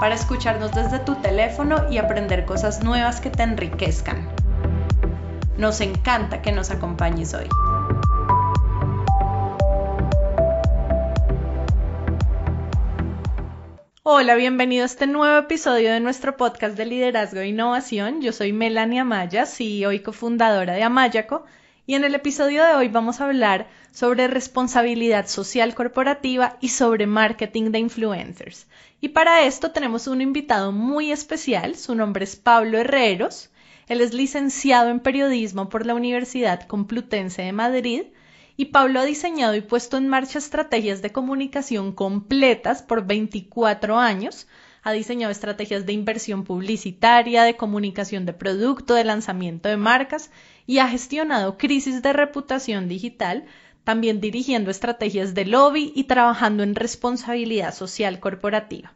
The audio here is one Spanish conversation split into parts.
para escucharnos desde tu teléfono y aprender cosas nuevas que te enriquezcan. Nos encanta que nos acompañes hoy. Hola, bienvenido a este nuevo episodio de nuestro podcast de liderazgo e innovación. Yo soy Melania Amaya, CEO y cofundadora de Amayaco, y en el episodio de hoy vamos a hablar sobre responsabilidad social corporativa y sobre marketing de influencers. Y para esto tenemos un invitado muy especial, su nombre es Pablo Herreros, él es licenciado en periodismo por la Universidad Complutense de Madrid y Pablo ha diseñado y puesto en marcha estrategias de comunicación completas por 24 años. Ha diseñado estrategias de inversión publicitaria, de comunicación de producto, de lanzamiento de marcas y ha gestionado crisis de reputación digital, también dirigiendo estrategias de lobby y trabajando en responsabilidad social corporativa.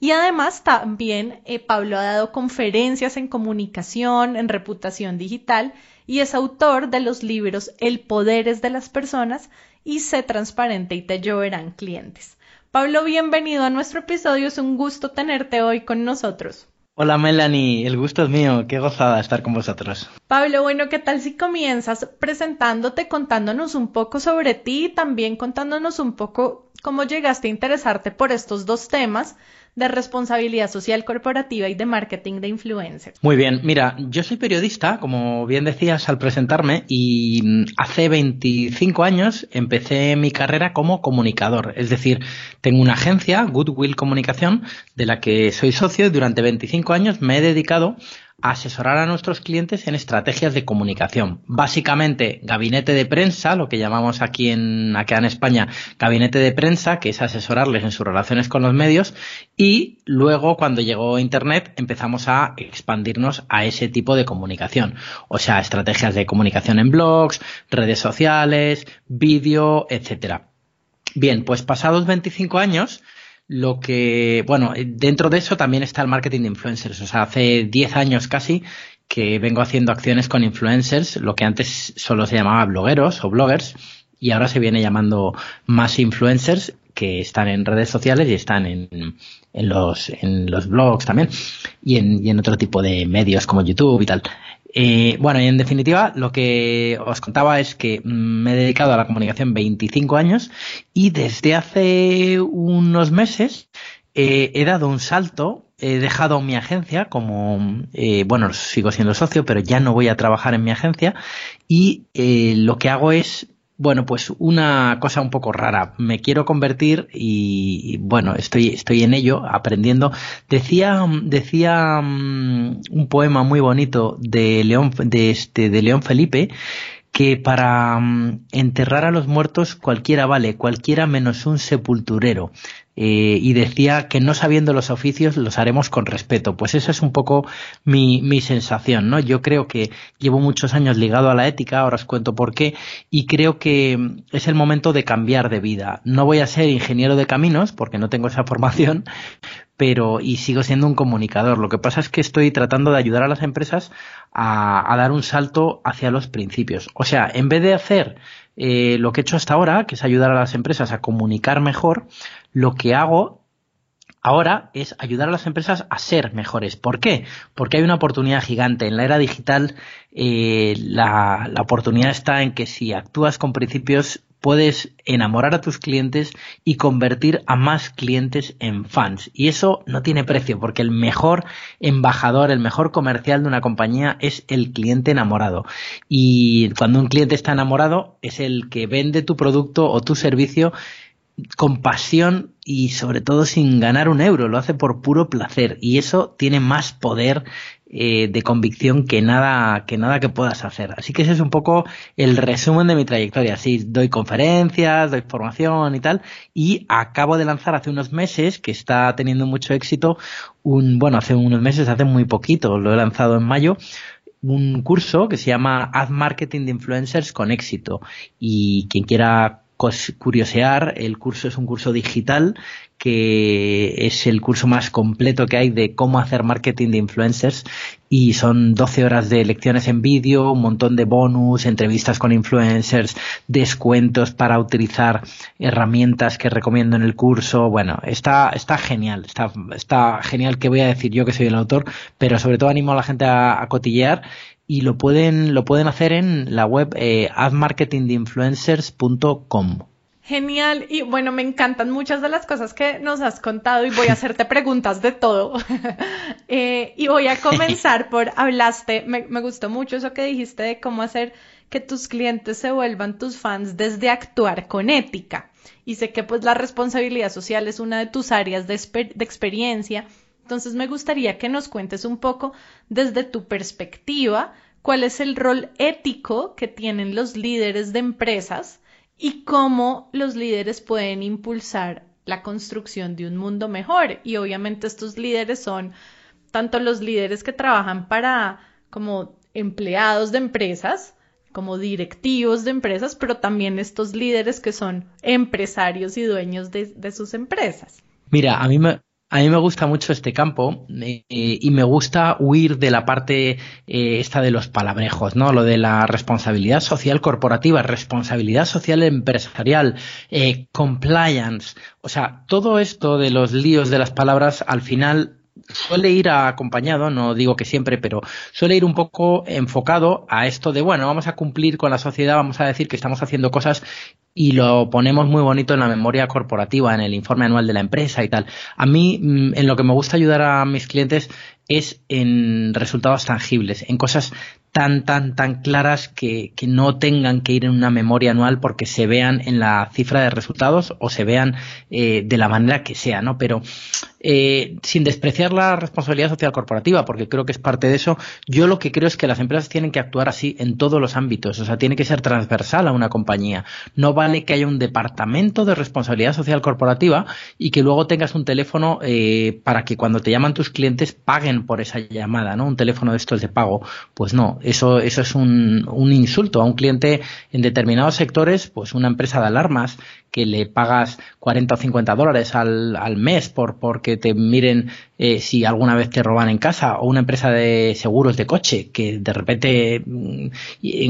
Y además también eh, Pablo ha dado conferencias en comunicación, en reputación digital y es autor de los libros El poder es de las personas y Sé transparente y te lloverán clientes. Pablo, bienvenido a nuestro episodio. Es un gusto tenerte hoy con nosotros. Hola Melanie, el gusto es mío, qué gozada estar con vosotros. Pablo, bueno, ¿qué tal si comienzas presentándote, contándonos un poco sobre ti y también contándonos un poco cómo llegaste a interesarte por estos dos temas de responsabilidad social corporativa y de marketing de influencers. Muy bien, mira, yo soy periodista, como bien decías al presentarme, y mm, hace 25 años empecé mi carrera como comunicador. Es decir, tengo una agencia, Goodwill Comunicación, de la que soy socio y durante 25 años me he dedicado asesorar a nuestros clientes en estrategias de comunicación. Básicamente, gabinete de prensa, lo que llamamos aquí en, acá en España, gabinete de prensa, que es asesorarles en sus relaciones con los medios, y luego, cuando llegó Internet, empezamos a expandirnos a ese tipo de comunicación. O sea, estrategias de comunicación en blogs, redes sociales, vídeo, etcétera. Bien, pues pasados 25 años, lo que, bueno, dentro de eso también está el marketing de influencers. O sea, hace 10 años casi que vengo haciendo acciones con influencers, lo que antes solo se llamaba blogueros o bloggers, y ahora se viene llamando más influencers que están en redes sociales y están en, en, los, en los blogs también, y en, y en otro tipo de medios como YouTube y tal. Eh, bueno, y en definitiva, lo que os contaba es que me he dedicado a la comunicación 25 años y desde hace unos meses eh, he dado un salto, he dejado mi agencia como, eh, bueno, sigo siendo socio, pero ya no voy a trabajar en mi agencia y lo que hago es bueno, pues una cosa un poco rara. Me quiero convertir y, bueno, estoy, estoy en ello, aprendiendo. Decía, decía mm, un poema muy bonito de León, de este, de León Felipe, que para mm, enterrar a los muertos cualquiera vale, cualquiera menos un sepulturero. Eh, y decía que no sabiendo los oficios los haremos con respeto. Pues esa es un poco mi, mi sensación, ¿no? Yo creo que llevo muchos años ligado a la ética, ahora os cuento por qué, y creo que es el momento de cambiar de vida. No voy a ser ingeniero de caminos, porque no tengo esa formación, pero y sigo siendo un comunicador. Lo que pasa es que estoy tratando de ayudar a las empresas a, dar un salto hacia los principios. O sea, en vez de hacer eh, lo que he hecho hasta ahora, que es ayudar a las empresas a comunicar mejor, lo que hago ahora es ayudar a las empresas a ser mejores. ¿Por qué? Porque hay una oportunidad gigante. En la era digital eh, la, la, oportunidad está en que si actúas con principios puedes enamorar a tus clientes y convertir a más clientes en fans. Y eso no tiene precio porque el mejor embajador, el mejor comercial de una compañía es el cliente enamorado. Y cuando un cliente está enamorado es el que vende tu producto o tu servicio con pasión y sobre todo sin ganar un euro, lo hace por puro placer y eso tiene más poder eh, de convicción que nada, que nada que puedas hacer. Así que ese es un poco el resumen de mi trayectoria. Sí, doy conferencias, doy formación y tal, y acabo de lanzar hace unos meses, que está teniendo mucho éxito, un, bueno, hace unos meses, hace muy poquito, lo he lanzado en mayo, un curso que se llama Ad Marketing de Influencers con éxito. Y quien quiera curiosear, el curso es un curso digital que es el curso más completo que hay de cómo hacer marketing de influencers y son 12 horas de lecciones en vídeo, un montón de bonus, entrevistas con influencers, descuentos para utilizar herramientas que recomiendo en el curso. Bueno, está, está genial, está, está genial que voy a decir yo que soy el autor, pero sobre todo animo a la gente a, a cotillear y lo pueden, lo pueden hacer en la web eh, admarketingdeinfluencers.com. Genial. Y bueno, me encantan muchas de las cosas que nos has contado y voy a hacerte preguntas de todo. Eh, y voy a comenzar por, hablaste, me, me gustó mucho eso que dijiste de cómo hacer que tus clientes se vuelvan tus fans desde actuar con ética. Y sé que pues la responsabilidad social es una de tus áreas de, de experiencia. Entonces me gustaría que nos cuentes un poco desde tu perspectiva cuál es el rol ético que tienen los líderes de empresas y cómo los líderes pueden impulsar la construcción de un mundo mejor. Y obviamente estos líderes son tanto los líderes que trabajan para como empleados de empresas, como directivos de empresas, pero también estos líderes que son empresarios y dueños de, sus empresas. Mira, a mí me, a mí me gusta mucho este campo eh, y me gusta huir de la parte eh, esta de los palabrejos, ¿no? Lo de la responsabilidad social corporativa, responsabilidad social empresarial, eh, compliance. O sea, todo esto de los líos de las palabras al final suele ir acompañado, no digo que siempre, pero suele ir un poco enfocado a esto de, bueno, vamos a cumplir con la sociedad, vamos a decir que estamos haciendo cosas y lo ponemos muy bonito en la memoria corporativa, en el informe anual de la empresa y tal. A mí, mm, en lo que me gusta ayudar a mis clientes es en resultados tangibles, en cosas tan, tan, tan claras que, que, no tengan que ir en una memoria anual porque se vean en la cifra de resultados o se vean eh, de la manera que sea, ¿no? Pero eh, sin despreciar la responsabilidad social corporativa, porque creo que es parte de eso, yo lo que creo es que las empresas tienen que actuar así en todos los ámbitos, o sea, tiene que ser transversal a una compañía. No vale que haya un departamento de responsabilidad social corporativa y que luego tengas un teléfono eh, para que cuando te llaman tus clientes paguen por esa llamada, ¿no? Un teléfono de estos de pago. Pues no, eso, eso es un, un insulto a un cliente en determinados sectores, pues una empresa de alarmas que le pagas 40 o 50 dólares al, al mes por porque te miren eh, si alguna vez te roban en casa o una empresa de seguros de coche que de repente mm,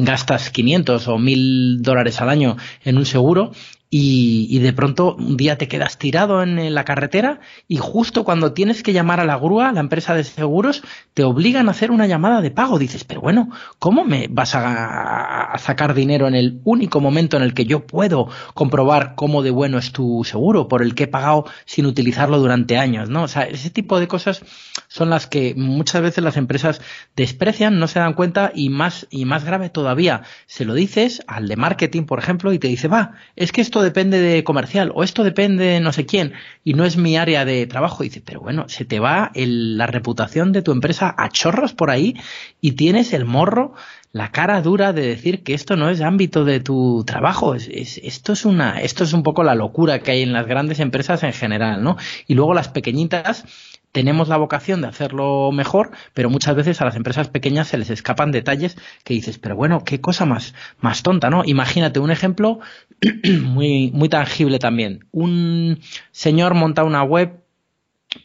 gastas 500 o 1000 dólares al año en un seguro y, de pronto un día te quedas tirado en, la carretera y justo cuando tienes que llamar a la grúa, la empresa de seguros, te obligan a hacer una llamada de pago. Dices, pero bueno, ¿cómo me vas a, a sacar dinero en el único momento en el que yo puedo comprobar cómo de bueno es tu seguro, por el que he pagado sin utilizarlo durante años? ¿no? O sea, ese tipo de cosas son las que muchas veces las empresas desprecian, no se dan cuenta y más, y más grave todavía, se lo dices al de marketing, por ejemplo, y te dice, va, es que esto depende de comercial o esto depende de no sé quién y no es mi área de trabajo. Y dice, pero bueno, se te va la reputación de tu empresa a chorros por ahí y tienes el morro la cara dura de decir que esto no es ámbito de tu trabajo. Es, esto es una, esto es un poco la locura que hay en las grandes empresas en general, ¿no? Y luego las pequeñitas tenemos la vocación de hacerlo mejor, pero muchas veces a las empresas pequeñas se les escapan detalles que dices, pero bueno, qué cosa más, más tonta, ¿no? Imagínate un ejemplo muy, muy tangible también. Un señor monta una web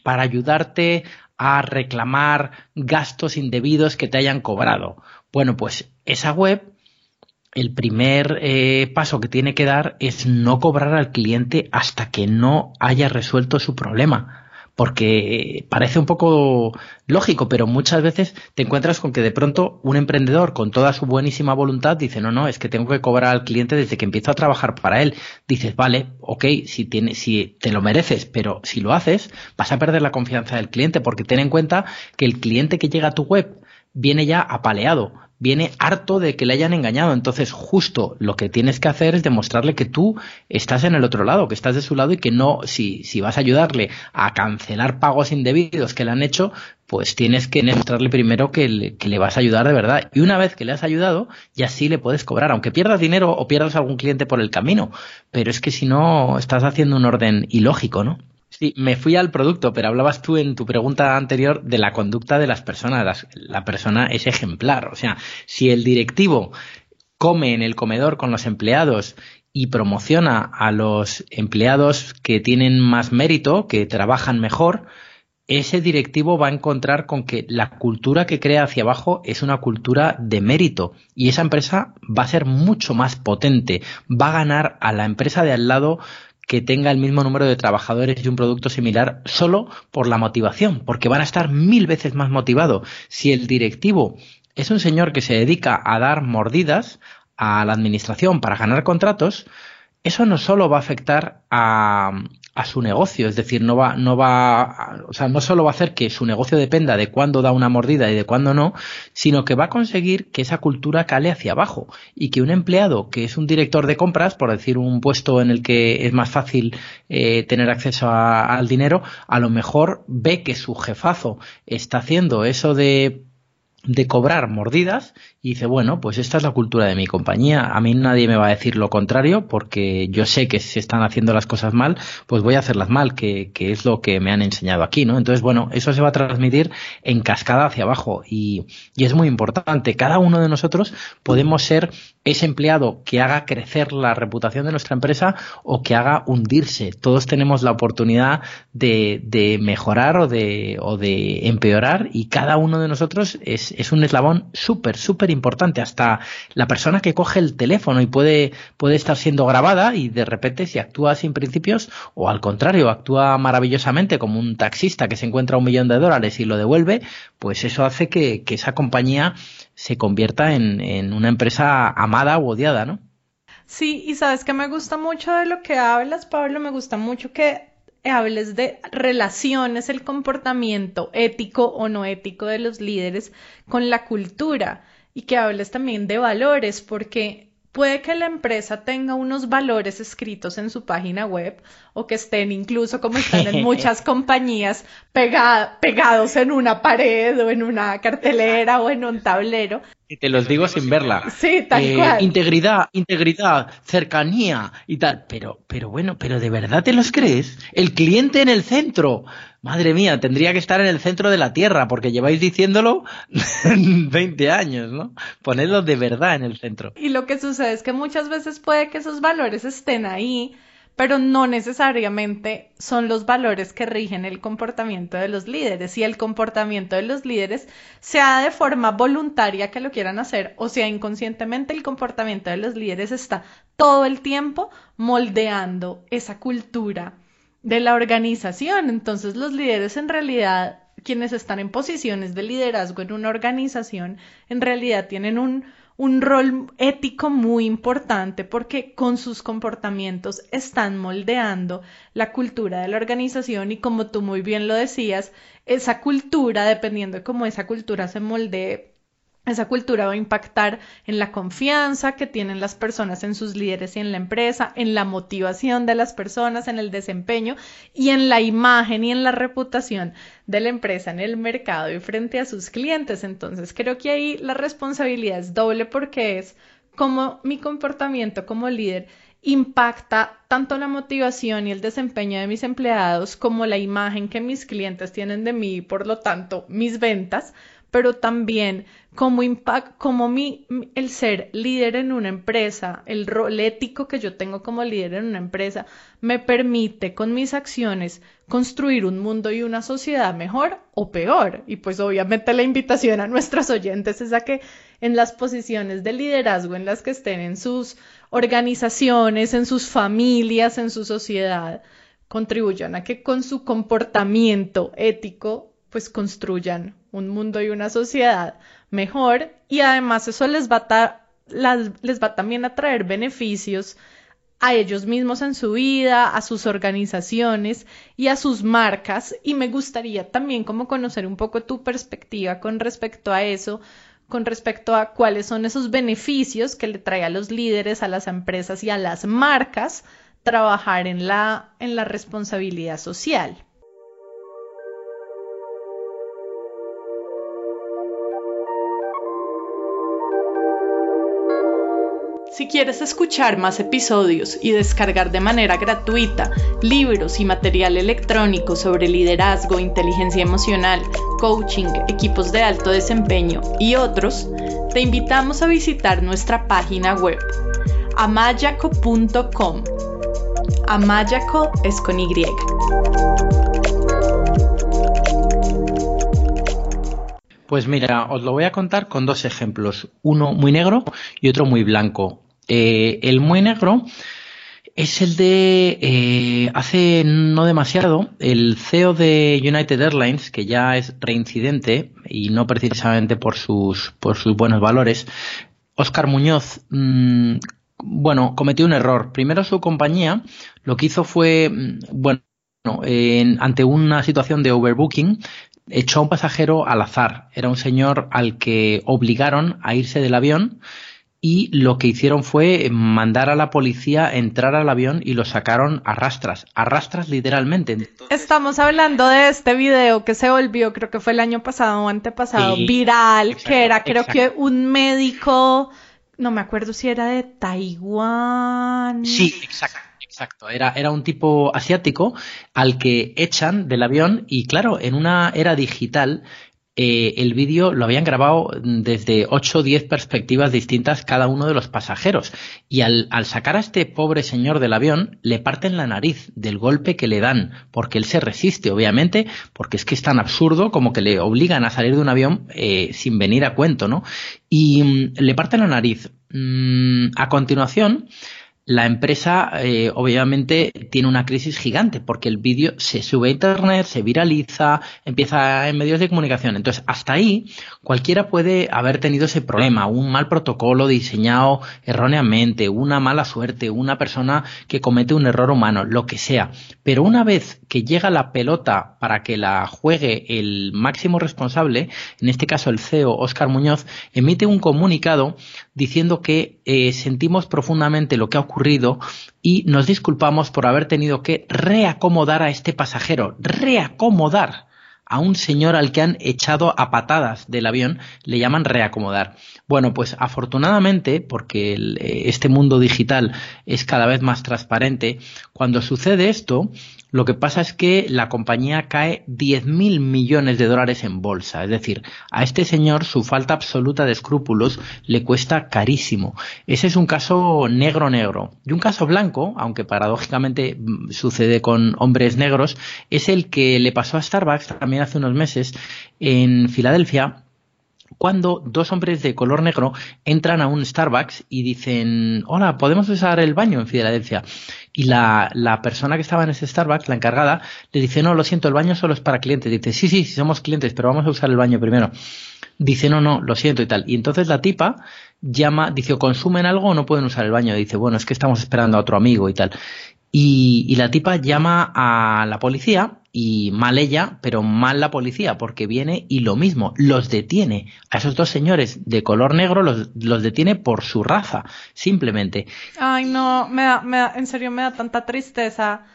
para ayudarte a reclamar gastos indebidos que te hayan cobrado. Bueno, pues esa web el primer eh, paso que tiene que dar es no cobrar al cliente hasta que no haya resuelto su problema porque parece un poco lógico, pero muchas veces te encuentras con que de pronto un emprendedor con toda su buenísima voluntad dice, no, no, es que tengo que cobrar al cliente desde que empiezo a trabajar para él. Dices, vale, ok, si, tiene, si te lo mereces, pero si lo haces, vas a perder la confianza del cliente, porque ten en cuenta que el cliente que llega a tu web viene ya apaleado, viene harto de que le hayan engañado. Entonces, justo lo que tienes que hacer es demostrarle que tú estás en el otro lado, que estás de su lado y que no, si, si vas a ayudarle a cancelar pagos indebidos que le han hecho, pues tienes que demostrarle primero que le, que le vas a ayudar de verdad. Y una vez que le has ayudado, ya sí le puedes cobrar, aunque pierdas dinero o pierdas algún cliente por el camino. Pero es que si no, estás haciendo un orden ilógico, ¿no? Sí, me fui al producto, pero hablabas tú en tu pregunta anterior de la conducta de las personas. la persona es ejemplar. O sea, si el directivo come en el comedor con los empleados y promociona a los empleados que tienen más mérito, que trabajan mejor, ese directivo va a encontrar con que la cultura que crea hacia abajo es una cultura de mérito y esa empresa va a ser mucho más potente, va a ganar a la empresa de al lado que tenga el mismo número de trabajadores y un producto similar solo por la motivación, porque van a estar mil veces más motivados. Si el directivo es un señor que se dedica a dar mordidas a la administración para ganar contratos, eso no solo va a afectar a, a su negocio, es decir, no va, no va, o sea, no solo va a hacer que su negocio dependa de cuándo da una mordida y de cuándo no, sino que va a conseguir que esa cultura cale hacia abajo y que un empleado que es un director de compras, por decir un puesto en el que es más fácil eh, tener acceso al dinero, a lo mejor ve que su jefazo está haciendo eso de de cobrar mordidas y dice, bueno, pues esta es la cultura de mi compañía. A mí nadie me va a decir lo contrario porque yo sé que si están haciendo las cosas mal, pues voy a hacerlas mal, que, que, es lo que me han enseñado aquí, ¿no? Entonces, bueno, eso se va a transmitir en cascada hacia abajo y, y es muy importante. Cada uno de nosotros podemos ser ese empleado que haga crecer la reputación de nuestra empresa o que haga hundirse. Todos tenemos la oportunidad de, de mejorar o de, o de empeorar y cada uno de nosotros es, es un eslabón súper, súper importante. Hasta la persona que coge el teléfono y puede, puede estar siendo grabada y de repente si actúa sin principios o al contrario, actúa maravillosamente como un taxista que se encuentra un millón de dólares y lo devuelve, pues eso hace que, que esa compañía se convierta en, en una empresa amada o odiada, ¿no? Sí, y sabes que me gusta mucho de lo que hablas, Pablo, me gusta mucho que hables de relaciones, el comportamiento ético o no ético de los líderes con la cultura y que hables también de valores, porque Puede que la empresa tenga unos valores escritos en su página web o que estén incluso como están en muchas compañías pegados en una pared o en una cartelera o en un tablero. Y te los digo sin verla. Sí, tal eh, cual. Integridad, integridad, cercanía y tal. Pero, pero bueno, pero ¿de verdad te los crees? El cliente en el centro. Madre mía, tendría que estar en el centro de la Tierra, porque lleváis diciéndolo 20 años, ¿no? Ponedlo de verdad en el centro. Y lo que sucede es que muchas veces puede que esos valores estén ahí, pero no necesariamente son los valores que rigen el comportamiento de los líderes. Y el comportamiento de los líderes, sea de forma voluntaria que lo quieran hacer, o sea inconscientemente, el comportamiento de los líderes está todo el tiempo moldeando esa cultura de la organización. Entonces los líderes en realidad, quienes están en posiciones de liderazgo en una organización, en realidad tienen un, un rol ético muy importante porque con sus comportamientos están moldeando la cultura de la organización y como tú muy bien lo decías, esa cultura, dependiendo de cómo esa cultura se moldee, esa cultura va a impactar en la confianza que tienen las personas en sus líderes y en la empresa, en la motivación de las personas, en el desempeño y en la imagen y en la reputación de la empresa en el mercado y frente a sus clientes. Entonces creo que ahí la responsabilidad es doble porque es como mi comportamiento como líder impacta tanto la motivación y el desempeño de mis empleados como la imagen que mis clientes tienen de mí y por lo tanto mis ventas pero también como, como mi, el ser líder en una empresa, el rol ético que yo tengo como líder en una empresa, me permite con mis acciones construir un mundo y una sociedad mejor o peor. Y pues obviamente la invitación a nuestros oyentes es a que en las posiciones de liderazgo en las que estén en sus organizaciones, en sus familias, en su sociedad, contribuyan a que con su comportamiento ético pues construyan un mundo y una sociedad mejor y además eso les va a, les va también a traer beneficios a ellos mismos en su vida, a sus organizaciones y a sus marcas y me gustaría también como conocer un poco tu perspectiva con respecto a eso, con respecto a cuáles son esos beneficios que le trae a los líderes, a las empresas y a las marcas trabajar en la, en la responsabilidad social. Si quieres escuchar más episodios y descargar de manera gratuita libros y material electrónico sobre liderazgo, inteligencia emocional, coaching, equipos de alto desempeño y otros, te invitamos a visitar nuestra página web amayaco.com. Amayaco es con Y. Pues mira, os lo voy a contar con dos ejemplos, uno muy negro y otro muy blanco. Eh, el muy negro es el de eh, hace no demasiado el CEO de United Airlines que ya es reincidente y no precisamente por sus por sus buenos valores. Oscar Muñoz mm, bueno cometió un error. Primero su compañía lo que hizo fue mm, bueno ante una situación de overbooking echó a un pasajero al azar. Era un señor al que obligaron a irse del avión y lo que hicieron fue mandar a la policía entrar al avión y lo sacaron a rastras, a rastras literalmente. Estamos hablando de este video que se volvió, creo que fue el año pasado o antepasado, viral, que era creo que un médico, no me acuerdo si era de Taiwán. Sí, exacto. Exacto, era, era un tipo asiático al que echan del avión y claro, en una era digital eh, el vídeo lo habían grabado desde 8 o 10 perspectivas distintas cada uno de los pasajeros. Y al, sacar a este pobre señor del avión, le parten la nariz del golpe que le dan, porque él se resiste, obviamente, porque es que es tan absurdo como que le obligan a salir de un avión eh, sin venir a cuento, ¿no? Y mm, le parten la nariz. Mm, a continuación, la empresa eh, obviamente tiene una crisis gigante porque el vídeo se sube a internet, se viraliza, empieza en medios de comunicación. Entonces, hasta ahí cualquiera puede haber tenido ese problema, un mal protocolo diseñado erróneamente, una mala suerte, una persona que comete un error humano, lo que sea. Pero una vez que llega la pelota para que la juegue el máximo responsable, en este caso el CEO Oscar Muñoz, emite un comunicado diciendo que eh, sentimos profundamente lo que ha ocurrido y nos disculpamos por haber tenido que reacomodar a este pasajero, reacomodar a un señor al que han echado a patadas del avión, le llaman reacomodar. Bueno, pues afortunadamente, porque eh, este mundo digital es cada vez más transparente, cuando sucede esto, lo que pasa es que la compañía cae 10.000 millones de dólares en bolsa. Es decir, a este señor su falta absoluta de escrúpulos le cuesta carísimo. Ese es un caso negro negro. Y un caso blanco, aunque paradójicamente mm, sucede con hombres negros, es el que le pasó a Starbucks también hace unos meses en Filadelfia cuando dos hombres de color negro entran a un Starbucks y dicen, hola, ¿podemos usar el baño en Filadelfia? Y la, la, persona que estaba en ese Starbucks, la encargada, le dice, no, lo siento, el baño solo es para clientes. Dice, sí, sí, somos clientes, pero vamos a usar el baño primero. Dice, no, no, lo siento y tal. Y entonces la tipa llama, dice, consumen algo o no pueden usar el baño. Dice, bueno, es que estamos esperando a otro amigo y tal. Y, y, la tipa llama a la policía y mal ella, pero mal la policía, porque viene y lo mismo, los detiene. A esos dos señores de color negro los, los detiene por su raza, simplemente. Ay, no, me da, me da, en serio me da tanta tristeza.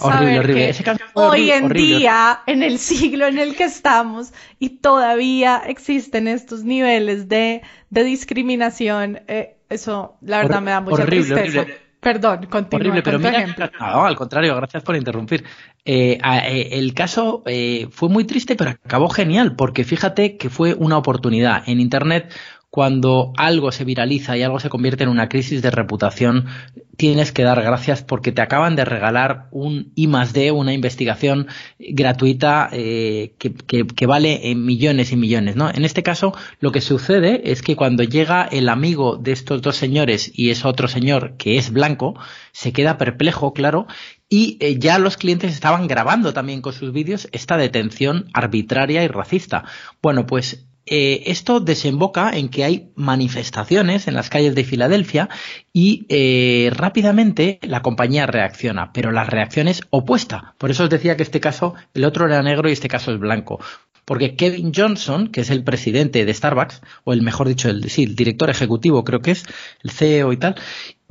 horrible, horrible. Ese hoy en día, en el siglo en el que estamos, y todavía existen estos niveles de, de discriminación, eh, eso la verdad me da mucha horrible, tristeza. Horrible. Perdón, continúa Horrible, pero mira, no, al contrario, gracias por interrumpir. Eh, eh, el caso eh, fue muy triste, pero acabó genial, porque fíjate que fue una oportunidad. En Internet cuando algo se viraliza y algo se convierte en una crisis de reputación, tienes que dar gracias porque te acaban de regalar un I más D, una investigación gratuita eh, que, vale en millones y millones. ¿no? En este caso, lo que sucede es que cuando llega el amigo de estos dos señores y es otro señor que es blanco, se queda perplejo, claro, y eh, ya los clientes estaban grabando también con sus vídeos esta detención arbitraria y racista. Bueno, pues eh, esto desemboca en que hay manifestaciones en las calles de Filadelfia y eh, rápidamente la compañía reacciona, pero la reacción es opuesta. Por eso os decía que este caso, el otro era negro y este caso es blanco. porque Kevin Johnson, que es el presidente de Starbucks, o el mejor dicho, el, sí, el director ejecutivo creo que es, el CEO y tal,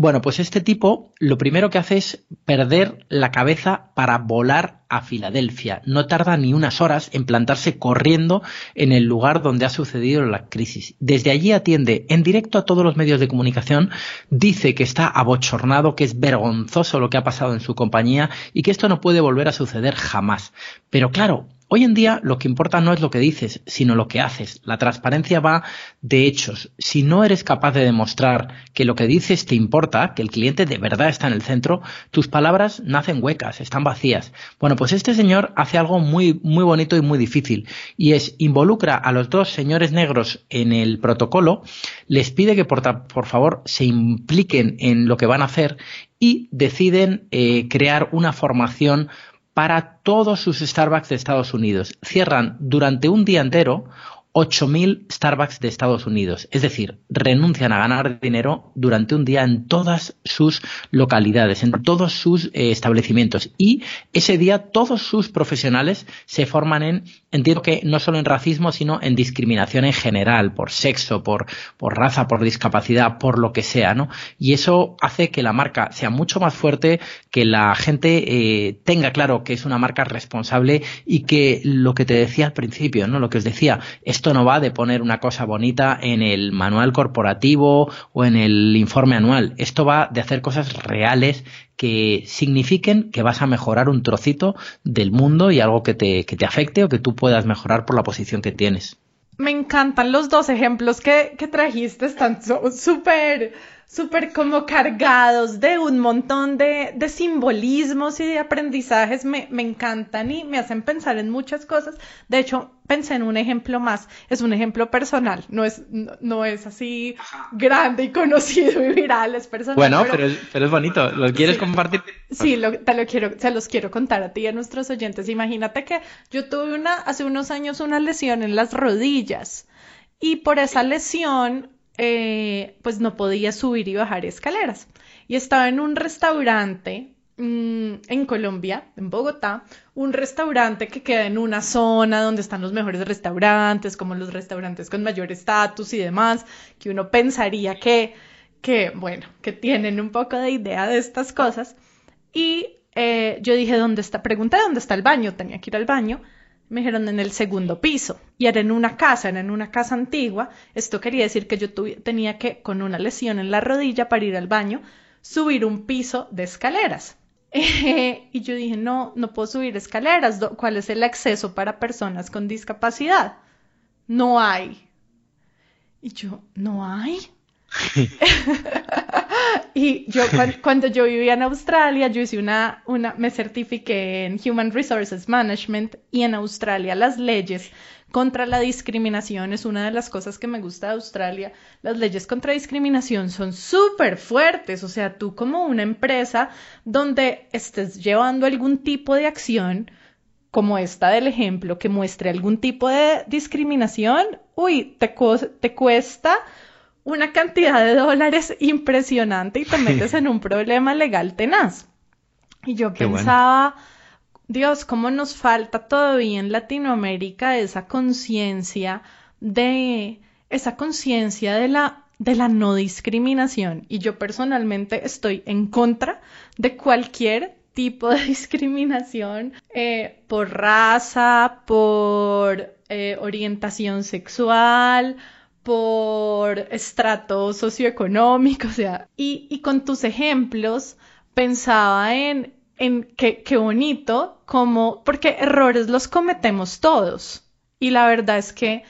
bueno, pues este tipo lo primero que hace es perder la cabeza para volar a Filadelfia. No tarda ni unas horas en plantarse corriendo en el lugar donde ha sucedido la crisis. Desde allí atiende en directo a todos los medios de comunicación, dice que está abochornado, que es vergonzoso lo que ha pasado en su compañía y que esto no puede volver a suceder jamás. Pero claro, Hoy en día lo que importa no es lo que dices, sino lo que haces. La transparencia va de hechos. Si no eres capaz de demostrar que lo que dices te importa, que el cliente de verdad está en el centro, tus palabras nacen huecas, están vacías. Bueno, pues este señor hace algo muy, muy bonito y muy difícil, y es involucra a los dos señores negros en el protocolo, les pide que por, favor se impliquen en lo que van a hacer y deciden eh, crear una formación para todos sus Starbucks de Estados Unidos. Cierran durante un día entero 8.000 Starbucks de Estados Unidos. Es decir, renuncian a ganar dinero durante un día en todas sus localidades, en todos sus eh, establecimientos. Y ese día todos sus profesionales se forman en, entiendo que no solo en racismo, sino en discriminación en general, por sexo, por, por raza, por discapacidad, por lo que sea, ¿no? Y eso hace que la marca sea mucho más fuerte, que la gente eh, tenga claro que es una marca responsable y que lo que te decía al principio, ¿no? Lo que os decía, es esto no va de poner una cosa bonita en el manual corporativo o en el informe anual. Esto va de hacer cosas reales que signifiquen que vas a mejorar un trocito del mundo y algo que te, que te afecte o que tú puedas mejorar por la posición que tienes. Me encantan los dos ejemplos que, trajiste, están súper súper como cargados de un montón de, de simbolismos y de aprendizajes, me, me, encantan y me hacen pensar en muchas cosas. De hecho, pensé en un ejemplo más, es un ejemplo personal, no es, no, es así grande y conocido y viral, es personal. Bueno, pero, pero, es, bonito, ¿lo quieres compartir? Sí, lo, te lo quiero, se los quiero contar a ti y a nuestros oyentes. Imagínate que yo tuve una, hace unos años una lesión en las rodillas y por esa lesión eh, pues no podía subir y bajar escaleras. Y estaba en un restaurante mm, en Colombia, en Bogotá, un restaurante que queda en una zona donde están los mejores restaurantes, como los restaurantes con mayor estatus y demás, que uno pensaría que, que, bueno, que tienen un poco de idea de estas cosas. Y eh, yo dije, ¿dónde está? Pregunté dónde está el baño, tenía que ir al baño me dijeron en el segundo piso y era en una casa, era en una casa antigua. Esto quería decir que yo tenía que, con una lesión en la rodilla para ir al baño, subir un piso de escaleras. y yo dije, no, no puedo subir escaleras. ¿Cuál es el acceso para personas con discapacidad? No hay. Y yo, ¿no hay? y yo cuando, yo vivía en Australia, yo hice una, una, me certifiqué en Human Resources Management y en Australia las leyes contra la discriminación es una de las cosas que me gusta de Australia. Las leyes contra discriminación son súper fuertes, o sea, tú como una empresa donde estés llevando algún tipo de acción, como esta del ejemplo, que muestre algún tipo de discriminación, uy, te, te cuesta una cantidad de dólares impresionante y te metes en un problema legal tenaz. Y yo pensaba, Dios, ¿cómo nos falta todavía en Latinoamérica esa conciencia de esa conciencia de la de la no discriminación? Y yo personalmente estoy en contra de cualquier tipo de discriminación eh, por raza, por eh, orientación sexual, por estrato socioeconómico, o sea, y, y con tus ejemplos pensaba en, en qué, qué bonito, como, porque errores los cometemos todos. Y la verdad es que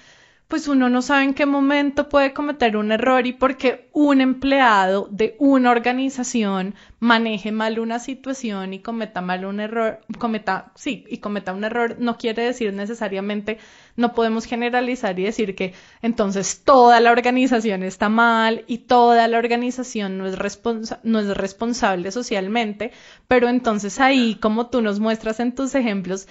pues uno no sabe en qué momento puede cometer un error y porque un empleado de una organización maneje mal una situación y cometa mal un error, cometa, sí, y cometa un error, no quiere decir necesariamente, no podemos generalizar y decir que entonces toda la organización está mal y toda la organización no es, no es responsable socialmente, pero entonces ahí, como tú nos muestras en tus ejemplos,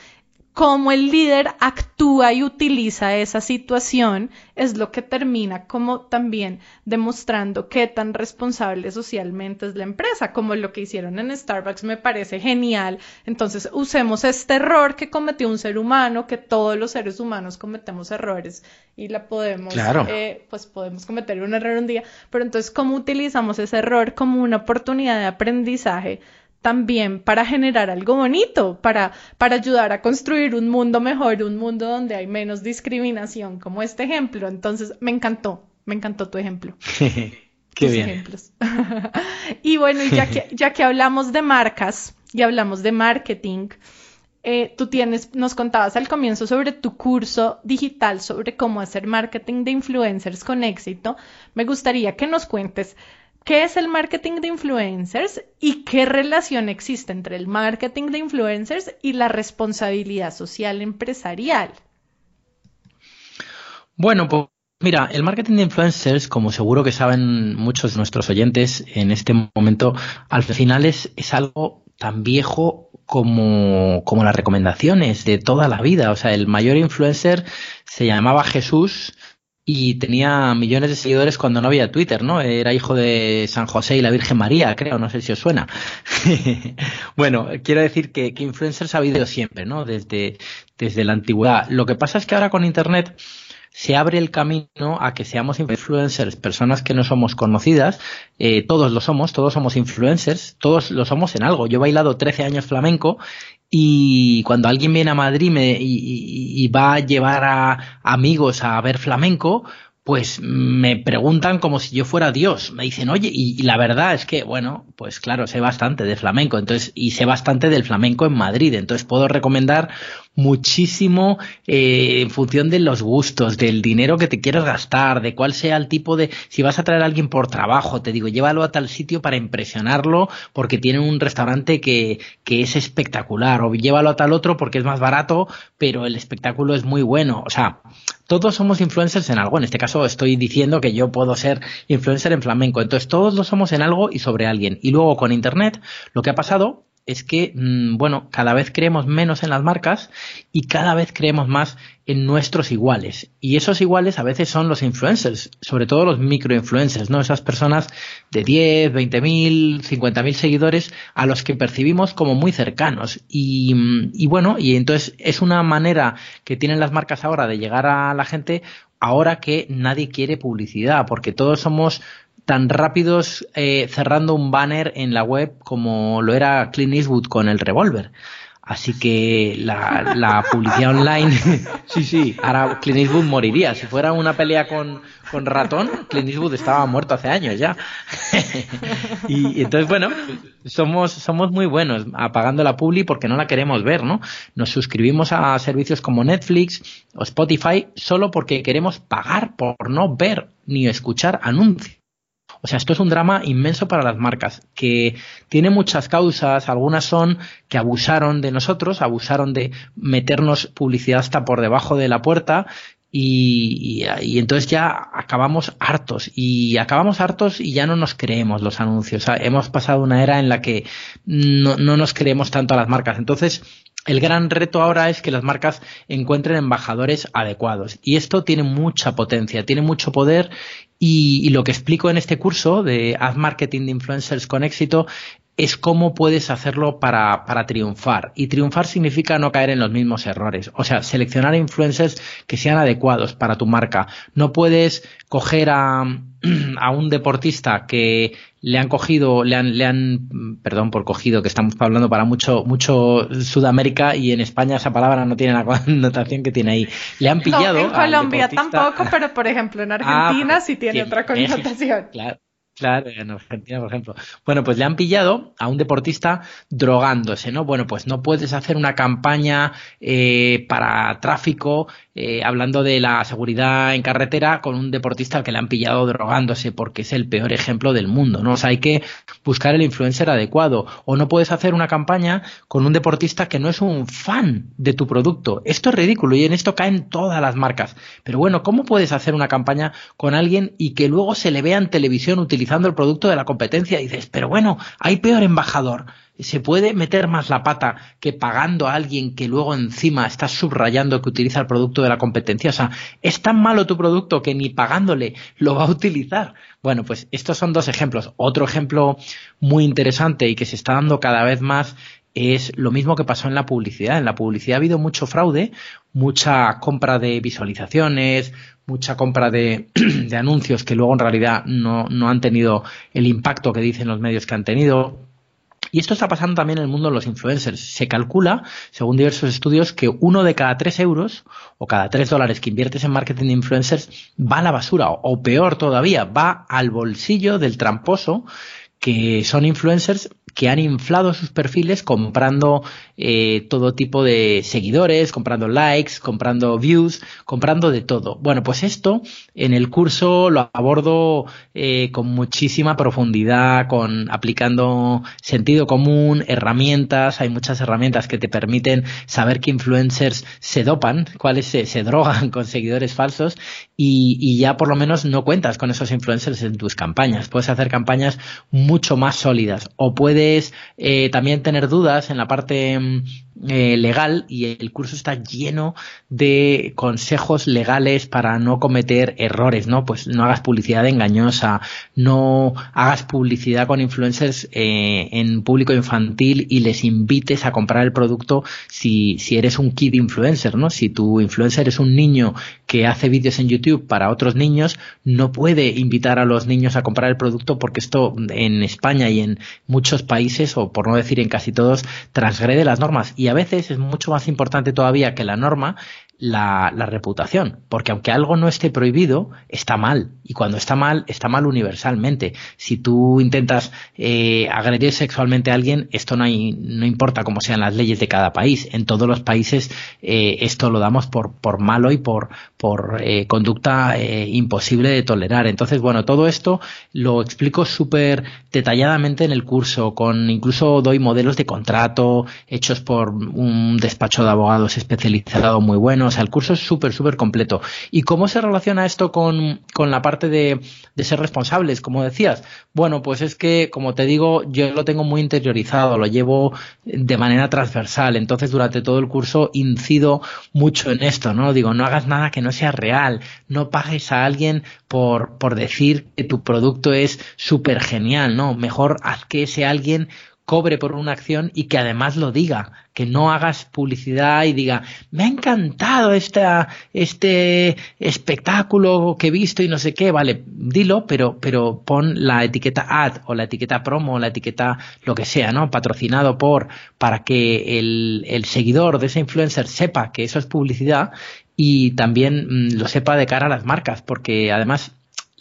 cómo el líder actúa y utiliza esa situación es lo que termina como también demostrando qué tan responsable socialmente es la empresa, como lo que hicieron en Starbucks me parece genial. Entonces usemos este error que cometió un ser humano, que todos los seres humanos cometemos errores y la podemos, eh, pues podemos cometer un error un día, pero entonces cómo utilizamos ese error como una oportunidad de aprendizaje también para generar algo bonito, para, para ayudar a construir un mundo mejor, un mundo donde hay menos discriminación, como este ejemplo. Entonces, me encantó, me encantó tu ejemplo. Qué bien. Ejemplos. y bueno, ya que, ya que hablamos de marcas y hablamos de marketing, eh, tú tienes, nos contabas al comienzo sobre tu curso digital sobre cómo hacer marketing de influencers con éxito. Me gustaría que nos cuentes ¿Qué es el marketing de influencers y qué relación existe entre el marketing de influencers y la responsabilidad social empresarial? Bueno, pues mira, el marketing de influencers, como seguro que saben muchos de nuestros oyentes en este momento, al final es, es algo tan viejo como, como las recomendaciones de toda la vida. O sea, el mayor influencer se llamaba Jesús y tenía millones de seguidores cuando no había Twitter, ¿no? Era hijo de San José y la Virgen María, creo, no sé si os suena. bueno, quiero decir que, que, influencers ha habido siempre, ¿no? Desde, desde la antigüedad. Lo que pasa es que ahora con Internet se abre el camino a que seamos influencers, personas que no somos conocidas, eh, todos lo somos, todos somos influencers, todos lo somos en algo. Yo he bailado 13 años flamenco y cuando alguien viene a Madrid y, y, va a llevar a amigos a ver flamenco, pues me preguntan como si yo fuera Dios. Me dicen, oye, y, la verdad es que, bueno, pues claro, sé bastante de flamenco, entonces, y sé bastante del flamenco en Madrid, entonces puedo recomendar muchísimo eh, en función de los gustos, del dinero que te quieras gastar, de cuál sea el tipo de, si vas a traer a alguien por trabajo, te digo, llévalo a tal sitio para impresionarlo porque tiene un restaurante que, que es espectacular, o llévalo a tal otro porque es más barato, pero el espectáculo es muy bueno. O sea, todos somos influencers en algo. En este caso estoy diciendo que yo puedo ser influencer en flamenco. Entonces todos lo somos en algo y sobre alguien. Y luego con Internet lo que ha pasado es que, mm, bueno, cada vez creemos menos en las marcas y cada vez creemos más en nuestros iguales. Y esos iguales a veces son los influencers, sobre todo los microinfluencers, ¿no? Esas personas de 10, 20 mil, 50 mil seguidores a los que percibimos como muy cercanos. Y, mm, y bueno, y entonces es una manera que tienen las marcas ahora de llegar a la gente ahora que nadie quiere publicidad, porque todos somos tan rápidos eh, cerrando un banner en la web como lo era Clint Eastwood con el revólver. Así que la, la publicidad online, sí, sí, ahora Clint Eastwood moriría. Si fuera una pelea con, con ratón, Clint Eastwood estaba muerto hace años ya. y, entonces, bueno, somos, somos muy buenos apagando la publi porque no la queremos ver, ¿no? Nos suscribimos a servicios como Netflix o Spotify solo porque queremos pagar por no ver ni escuchar anuncios. O sea, esto es un drama inmenso para las marcas, que tiene muchas causas, algunas son que abusaron de nosotros, abusaron de meternos publicidad hasta por debajo de la puerta y, entonces ya acabamos hartos y acabamos hartos y ya no nos creemos los anuncios. O sea, hemos pasado una era en la que no, no nos creemos tanto a las marcas. Entonces, el gran reto ahora es que las marcas encuentren embajadores adecuados. Y esto tiene mucha potencia, tiene mucho poder y, lo que explico en este curso de Ad Marketing de Influencers con éxito es cómo puedes hacerlo para, para, triunfar. Y triunfar significa no caer en los mismos errores. O sea, seleccionar influencers que sean adecuados para tu marca. No puedes coger a, a un deportista que le han cogido, le han, le han, perdón por cogido, que estamos hablando para mucho, mucho Sudamérica y en España esa palabra no tiene la connotación que tiene ahí. Le han pillado. en Colombia tampoco, pero por ejemplo en ah, Argentina sí tiene otra connotación. Claro. Claro, en Argentina, por ejemplo. Bueno, pues le han pillado a un deportista drogándose, ¿no? Bueno, pues no puedes hacer una campaña eh, para tráfico eh, hablando de la seguridad en carretera con un deportista al que le han pillado drogándose porque es el peor ejemplo del mundo, ¿no? O sea, hay que buscar el influencer adecuado o no puedes hacer una campaña con un deportista que no es un fan de tu producto. Esto es ridículo y en esto caen todas las marcas. Pero bueno, ¿cómo puedes hacer una campaña con alguien y que luego se le vea en televisión utilizando utilizando el producto de la competencia. Dices, pero bueno, hay peor embajador. Se puede meter más la pata que pagando a alguien que luego encima está subrayando que utiliza el producto de la competencia. O sea, es tan malo tu producto que ni pagándole lo va a utilizar. Bueno, pues estos son dos ejemplos. Otro ejemplo muy interesante y que se está dando cada vez más es lo mismo que pasó en la publicidad. En la publicidad ha habido mucho fraude, mucha compra de visualizaciones, mucha compra de, anuncios que luego en realidad no, no han tenido el impacto que dicen los medios que han tenido. Y esto está pasando también en el mundo de los influencers. Se calcula, según diversos estudios, que uno de cada tres euros o cada tres dólares que inviertes en marketing de influencers va a la basura o peor todavía, va al bolsillo del tramposo que son influencers que han inflado sus perfiles comprando eh, todo tipo de seguidores, comprando likes, comprando views, comprando de todo. Bueno, pues esto en el curso lo abordo eh, con muchísima profundidad, con aplicando sentido común, herramientas. Hay muchas herramientas que te permiten saber qué influencers se dopan, cuáles se, se drogan con seguidores falsos y, y, ya por lo menos no cuentas con esos influencers en tus campañas. Puedes hacer campañas mucho más sólidas o puedes eh, también tener dudas en la parte mm, eh, legal y el curso está lleno de consejos legales para no cometer errores, ¿no? Pues no hagas publicidad engañosa, no hagas publicidad con influencers eh, en público infantil y les invites a comprar el producto si, si eres un kid influencer, ¿no? Si tu influencer es un niño que hace vídeos en YouTube para otros niños, no puede invitar a los niños a comprar el producto porque esto en España y en muchos países, o por no decir en casi todos, transgrede las normas y a veces es mucho más importante todavía que la norma la, reputación, porque aunque algo no esté prohibido, está mal, y cuando está mal, está mal universalmente. Si tú intentas eh, agredir sexualmente a alguien, esto no, hay, no importa cómo sean las leyes de cada país. En todos los países eh, esto lo damos por, por malo y por, por eh, conducta imposible de tolerar. Entonces, bueno, todo esto lo explico súper detalladamente en el curso, con incluso doy modelos de contrato hechos por un despacho de abogados especializado muy bueno sea, el curso es súper, súper completo. ¿Y cómo se relaciona esto con, con la parte de, de, ser responsables, como decías? Bueno, pues es que, como te digo, yo lo tengo muy interiorizado, lo llevo de manera transversal. Entonces, durante todo el curso incido mucho en esto, ¿no? Digo, no hagas nada que no sea real, no pagues a alguien por, por decir que tu producto es súper genial, ¿no? Mejor haz que ese alguien cobre por una acción y que además lo diga, que no hagas publicidad y diga, me ha encantado este espectáculo que he visto y no sé qué, vale, dilo, pero, pero pon la etiqueta ad o la etiqueta promo o la etiqueta lo que sea, ¿no? Patrocinado por, para que el, el seguidor de ese influencer sepa que eso es publicidad y también mm, lo sepa de cara a las marcas, porque además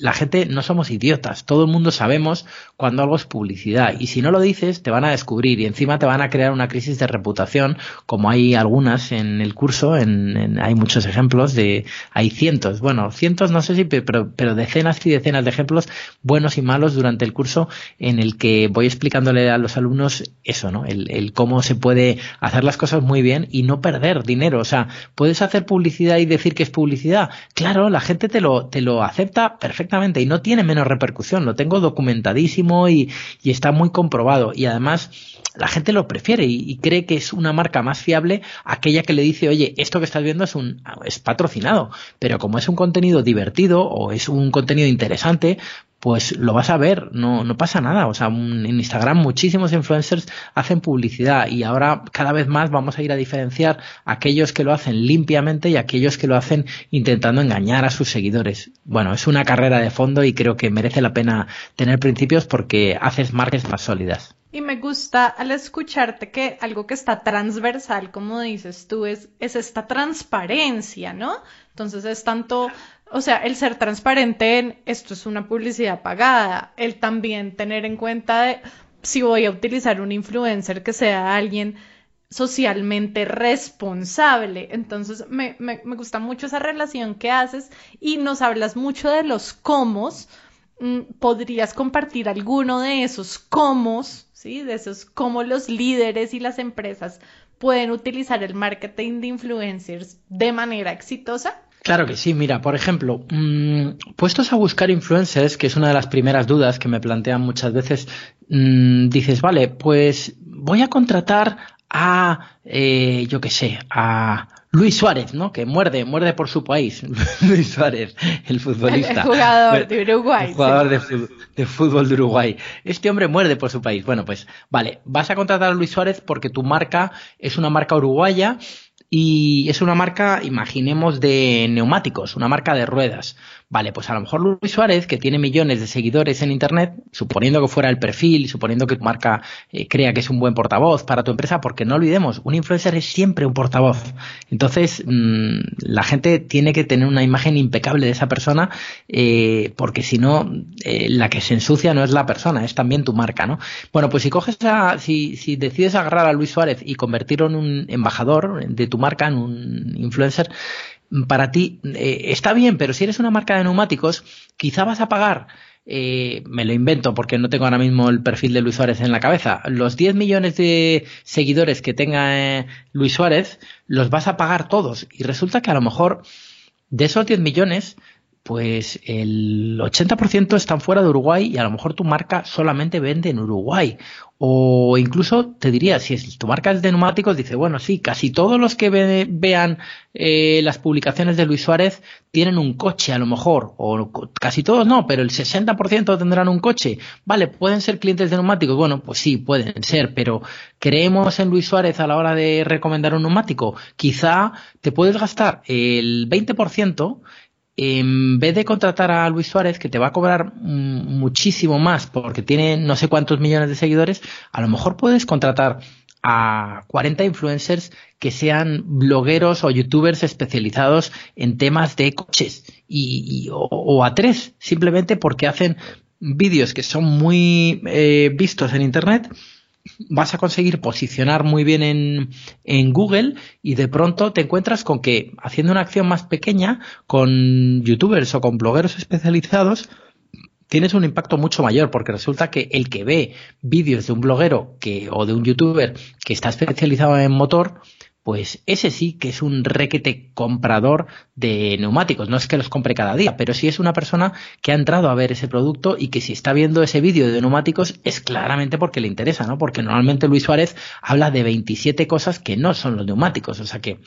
la gente no somos idiotas, todo el mundo sabemos cuando algo es publicidad. Y si no lo dices te van a descubrir y encima te van a crear una crisis de reputación como hay algunas en el curso, en, hay muchos ejemplos de, hay cientos, bueno, cientos no sé si, pero, pero decenas y decenas de ejemplos buenos y malos durante el curso en el que voy explicándole a los alumnos eso, ¿no? El, el cómo se puede hacer las cosas muy bien y no perder dinero, o sea, puedes hacer publicidad y decir que es publicidad, claro, la gente te lo, te lo acepta perfectamente y no tiene menos repercusión, lo tengo documentadísimo y, está muy comprobado. Y además la gente lo prefiere y, cree que es una marca más fiable aquella que le dice, oye, esto que estás viendo es un es patrocinado, pero como es un contenido divertido o es un contenido interesante, pues lo vas a ver, no, no pasa nada. O sea, en Instagram muchísimos influencers hacen publicidad y ahora cada vez más vamos a ir a diferenciar aquellos que lo hacen limpiamente y aquellos que lo hacen intentando engañar a sus seguidores. Bueno, es una carrera de fondo y creo que merece la pena tener principios porque haces marcas más sólidas. Y me gusta al escucharte que algo que está transversal, como dices tú, es, es esta transparencia, ¿no? Entonces es tanto o sea, el ser transparente en esto es una publicidad pagada, el también tener en cuenta de, si voy a utilizar un influencer que sea alguien socialmente responsable. Entonces, me, me, me, gusta mucho esa relación que haces y nos hablas mucho de los cómo. Mm, ¿Podrías compartir alguno de esos cómo, ¿sí? De esos cómo los líderes y las empresas pueden utilizar el marketing de influencers de manera exitosa? Claro que sí, mira, por ejemplo, mmm, puestos a buscar influencers, que es una de las primeras dudas que me plantean muchas veces, mmm, dices, vale, pues voy a contratar a, eh, yo qué sé, a Luis Suárez, ¿no? Que muerde, muerde por su país. Luis Suárez, el futbolista. El jugador de Uruguay. El jugador sí. de, fútbol, de, fútbol, de Uruguay. Este hombre muerde por su país. Bueno, pues, vale, vas a contratar a Luis Suárez porque tu marca es una marca uruguaya y es una marca, imaginemos, de neumáticos, una marca de ruedas. Vale, pues a lo mejor Luis Suárez, que tiene millones de seguidores en Internet, suponiendo que fuera el perfil, suponiendo que tu marca eh, crea que es un buen portavoz para tu empresa, porque no olvidemos, un influencer es siempre un portavoz. Entonces, mmm, la gente tiene que tener una imagen impecable de esa persona, eh, porque si no, eh, la que se ensucia no es la persona, es también tu marca, ¿no? Bueno, pues si coges a, si, si decides agarrar a Luis Suárez y convertirlo en un embajador de tu marca, en un influencer, para ti eh, está bien, pero si eres una marca de neumáticos, quizá vas a pagar, eh, me lo invento porque no tengo ahora mismo el perfil de Luis Suárez en la cabeza, los 10 millones de seguidores que tenga eh, Luis Suárez, los vas a pagar todos. Y resulta que a lo mejor de esos 10 millones, pues el 80% están fuera de Uruguay y a lo mejor tu marca solamente vende en Uruguay. O incluso te diría, si es, tu marca es de neumáticos, dice, bueno, sí, casi todos los que ve, vean eh, las publicaciones de Luis Suárez tienen un coche a lo mejor, o casi todos no, pero el 60% tendrán un coche. Vale, ¿pueden ser clientes de neumáticos? Bueno, pues sí, pueden ser, pero ¿creemos en Luis Suárez a la hora de recomendar un neumático? Quizá te puedes gastar el 20% en vez de contratar a Luis Suárez, que te va a cobrar muchísimo más porque tiene no sé cuántos millones de seguidores, a lo mejor puedes contratar a 40 influencers que sean blogueros o youtubers especializados en temas de coches y, y o, o, a tres, simplemente porque hacen vídeos que son muy eh, vistos en internet vas a conseguir posicionar muy bien en, en, Google y de pronto te encuentras con que haciendo una acción más pequeña con youtubers o con blogueros especializados tienes un impacto mucho mayor porque resulta que el que ve vídeos de un bloguero que, o de un youtuber que está especializado en motor pues ese sí que es un requete comprador de neumáticos. No es que los compre cada día, pero sí es una persona que ha entrado a ver ese producto y que si está viendo ese vídeo de neumáticos es claramente porque le interesa, ¿no? Porque normalmente Luis Suárez habla de 27 cosas que no son los neumáticos. O sea que,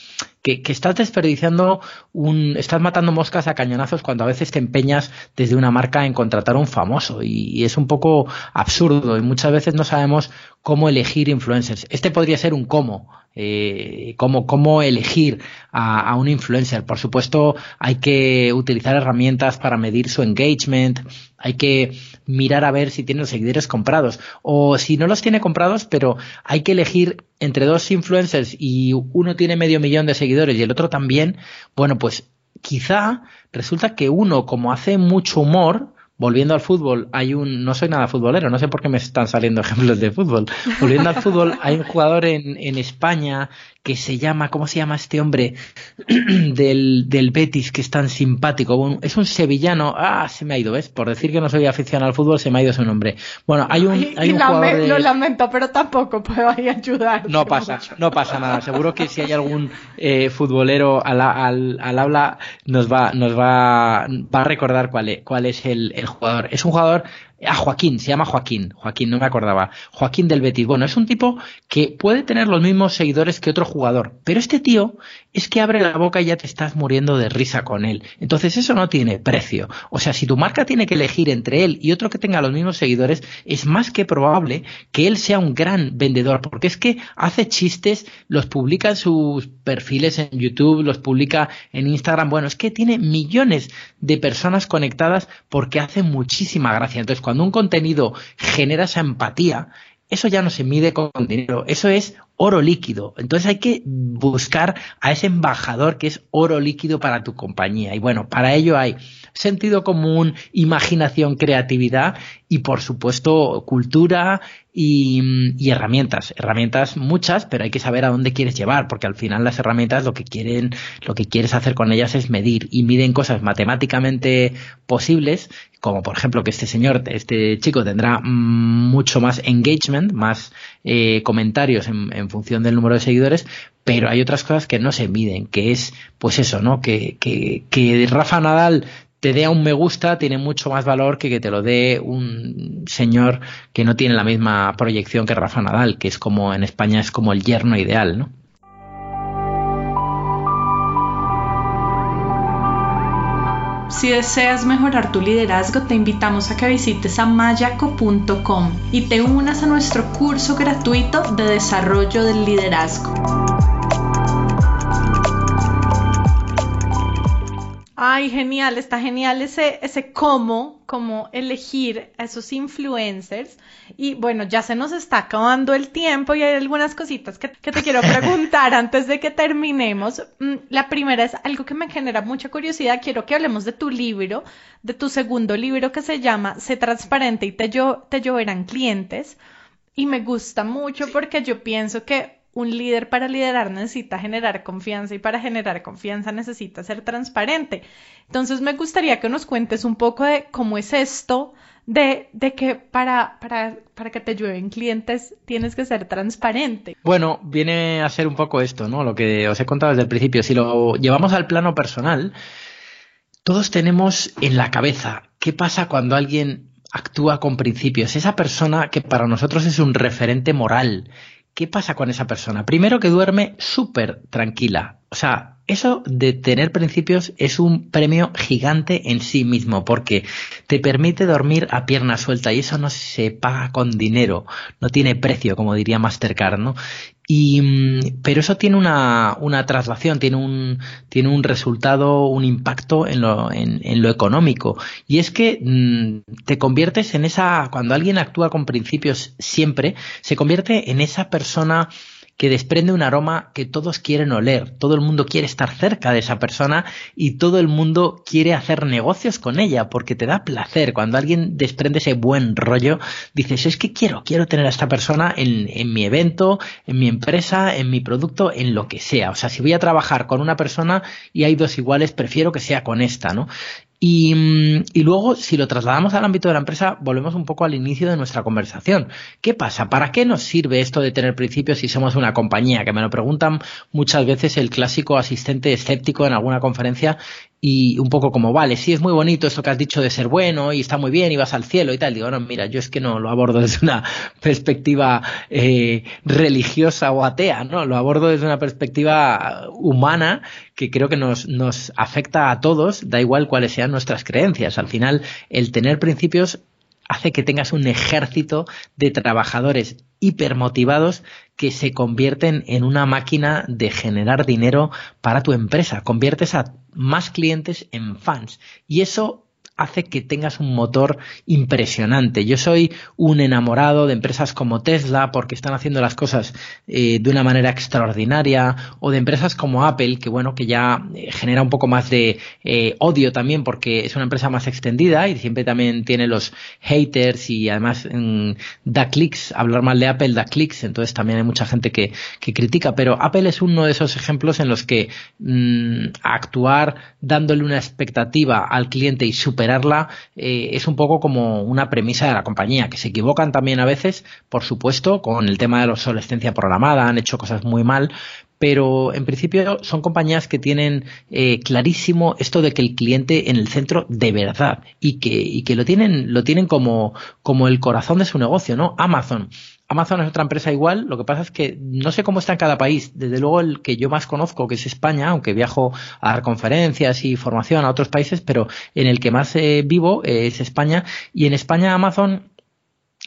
que, estás desperdiciando un, estás matando moscas a cañonazos cuando a veces te empeñas desde una marca en contratar a un famoso y, y es un poco absurdo y muchas veces no sabemos cómo elegir influencers. Este podría ser un cómo eh, cómo, cómo elegir a, a, un influencer. Por supuesto, hay que utilizar herramientas para medir su engagement, hay que mirar a ver si tiene los seguidores comprados o si no los tiene comprados, pero hay que elegir entre dos influencers y uno tiene medio millón de seguidores y el otro también, bueno, pues quizá resulta que uno, como hace mucho humor, volviendo al fútbol, hay un, no soy nada futbolero, no sé por qué me están saliendo ejemplos de fútbol. Volviendo al fútbol, hay un jugador en, en España que se llama, ¿cómo se llama este hombre? del, del Betis, que es tan simpático. Es un sevillano, ah, se me ha ido, ¿ves? Por decir que no soy aficionado al fútbol, se me ha ido su nombre. Bueno, hay un, hay un jugador de... Lo lamento, pero tampoco puedo ahí ayudar. No pasa, no pasa nada. Seguro que si hay algún eh, futbolero al, al, al habla, nos va, nos va, va a recordar cuál es, cuál es el, el jugador. Es un jugador Ah, Joaquín, se llama Joaquín. Joaquín, no me acordaba. Joaquín del Betis. Bueno, es un tipo que puede tener los mismos seguidores que otro jugador, pero este tío es que abre la boca y ya te estás muriendo de risa con él. Entonces eso no tiene precio. O sea, si tu marca tiene que elegir entre él y otro que tenga los mismos seguidores, es más que probable que él sea un gran vendedor, porque es que hace chistes, los publica en sus perfiles en YouTube, los publica en Instagram. Bueno, es que tiene millones de personas conectadas porque hace muchísima gracia. Entonces, cuando un contenido genera esa empatía, eso ya no se mide con dinero, eso es oro líquido. Entonces hay que buscar a ese embajador que es oro líquido para tu compañía. Y bueno, para ello hay sentido común, imaginación, creatividad y por supuesto cultura y, herramientas. Herramientas muchas, pero hay que saber a dónde quieres llevar, porque al final las herramientas lo que quieren, lo que quieres hacer con ellas es medir y miden cosas matemáticamente posibles, como por ejemplo que este señor, este chico tendrá mucho más engagement, más eh, comentarios en, en función del número de seguidores, pero hay otras cosas que no se miden, que es, pues eso, ¿no? Que, que, que Rafa Nadal te dé un me gusta tiene mucho más valor que que te lo dé un señor que no tiene la misma proyección que Rafa Nadal, que es como en España es como el yerno ideal, ¿no? Si deseas mejorar tu liderazgo, te invitamos a que visites a mayaco.com y te unas a nuestro curso gratuito de desarrollo del liderazgo. Ay, genial, está genial ese, ese cómo, cómo elegir a esos influencers. Y bueno, ya se nos está acabando el tiempo y hay algunas cositas que, que te quiero preguntar antes de que terminemos. Mm, la primera es algo que me genera mucha curiosidad. Quiero que hablemos de tu libro, de tu segundo libro que se llama Sé transparente y te, yo, te lloverán clientes. Y me gusta mucho porque yo pienso que un líder para liderar necesita generar confianza y para generar confianza necesita ser transparente. Entonces me gustaría que nos cuentes un poco de cómo es esto, de, de que para, para, para que te llueven clientes tienes que ser transparente. Bueno, viene a ser un poco esto, ¿no? Lo que os he contado desde el principio. Si lo llevamos al plano personal, todos tenemos en la cabeza qué pasa cuando alguien actúa con principios. Esa persona que para nosotros es un referente moral, ¿qué pasa con esa persona? Primero que duerme súper tranquila. O sea, eso de tener principios es un premio gigante en sí mismo porque te permite dormir a pierna suelta y eso no se paga con dinero, no tiene precio, como diría Mastercard, ¿no? Y, mm, pero eso tiene una, una traslación, tiene un, tiene un resultado, un impacto en lo, en, lo económico. Y es que mm, te conviertes en esa, cuando alguien actúa con principios siempre, se convierte en esa persona que desprende un aroma que todos quieren oler, todo el mundo quiere estar cerca de esa persona y todo el mundo quiere hacer negocios con ella porque te da placer. Cuando alguien desprende ese buen rollo, dices, es que quiero, quiero tener a esta persona en, en mi evento, en mi empresa, en mi producto, en lo que sea. O sea, si voy a trabajar con una persona y hay dos iguales, prefiero que sea con esta, ¿no? Y, y, luego, si lo trasladamos al ámbito de la empresa, volvemos un poco al inicio de nuestra conversación. ¿Qué pasa? ¿Para qué nos sirve esto de tener principios si somos una compañía? Que me lo preguntan muchas veces el clásico asistente escéptico en alguna conferencia y un poco como, vale, sí es muy bonito esto que has dicho de ser bueno y está muy bien y vas al cielo y tal. Digo, no, mira, yo es que no lo abordo desde una perspectiva eh, religiosa o atea, ¿no? Lo abordo desde una perspectiva humana que creo que nos, nos afecta a todos, da igual cuáles sean nuestras creencias. Al final, el tener principios hace que tengas un ejército de trabajadores hipermotivados que se convierten en una máquina de generar dinero para tu empresa. Conviertes a más clientes en fans. Y eso hace que tengas un motor impresionante. Yo soy un enamorado de empresas como Tesla porque están haciendo las cosas eh, de una manera extraordinaria o de empresas como Apple que bueno que ya eh, genera un poco más de eh, odio también porque es una empresa más extendida y siempre también tiene los haters y además da clics hablar mal de Apple da clics entonces también hay mucha gente que, que critica pero Apple es uno de esos ejemplos en los que mm, actuar dándole una expectativa al cliente y super eh, es un poco como una premisa de la compañía, que se equivocan también a veces, por supuesto, con el tema de la obsolescencia programada, han hecho cosas muy mal, pero en principio son compañías que tienen eh, clarísimo esto de que el cliente en el centro de verdad y que, y que lo tienen, lo tienen como, como el corazón de su negocio, ¿no? Amazon Amazon es otra empresa igual, lo que pasa es que no sé cómo está en cada país. Desde luego el que yo más conozco, que es España, aunque viajo a dar conferencias y formación a otros países, pero en el que más eh, vivo eh, es España. Y en España Amazon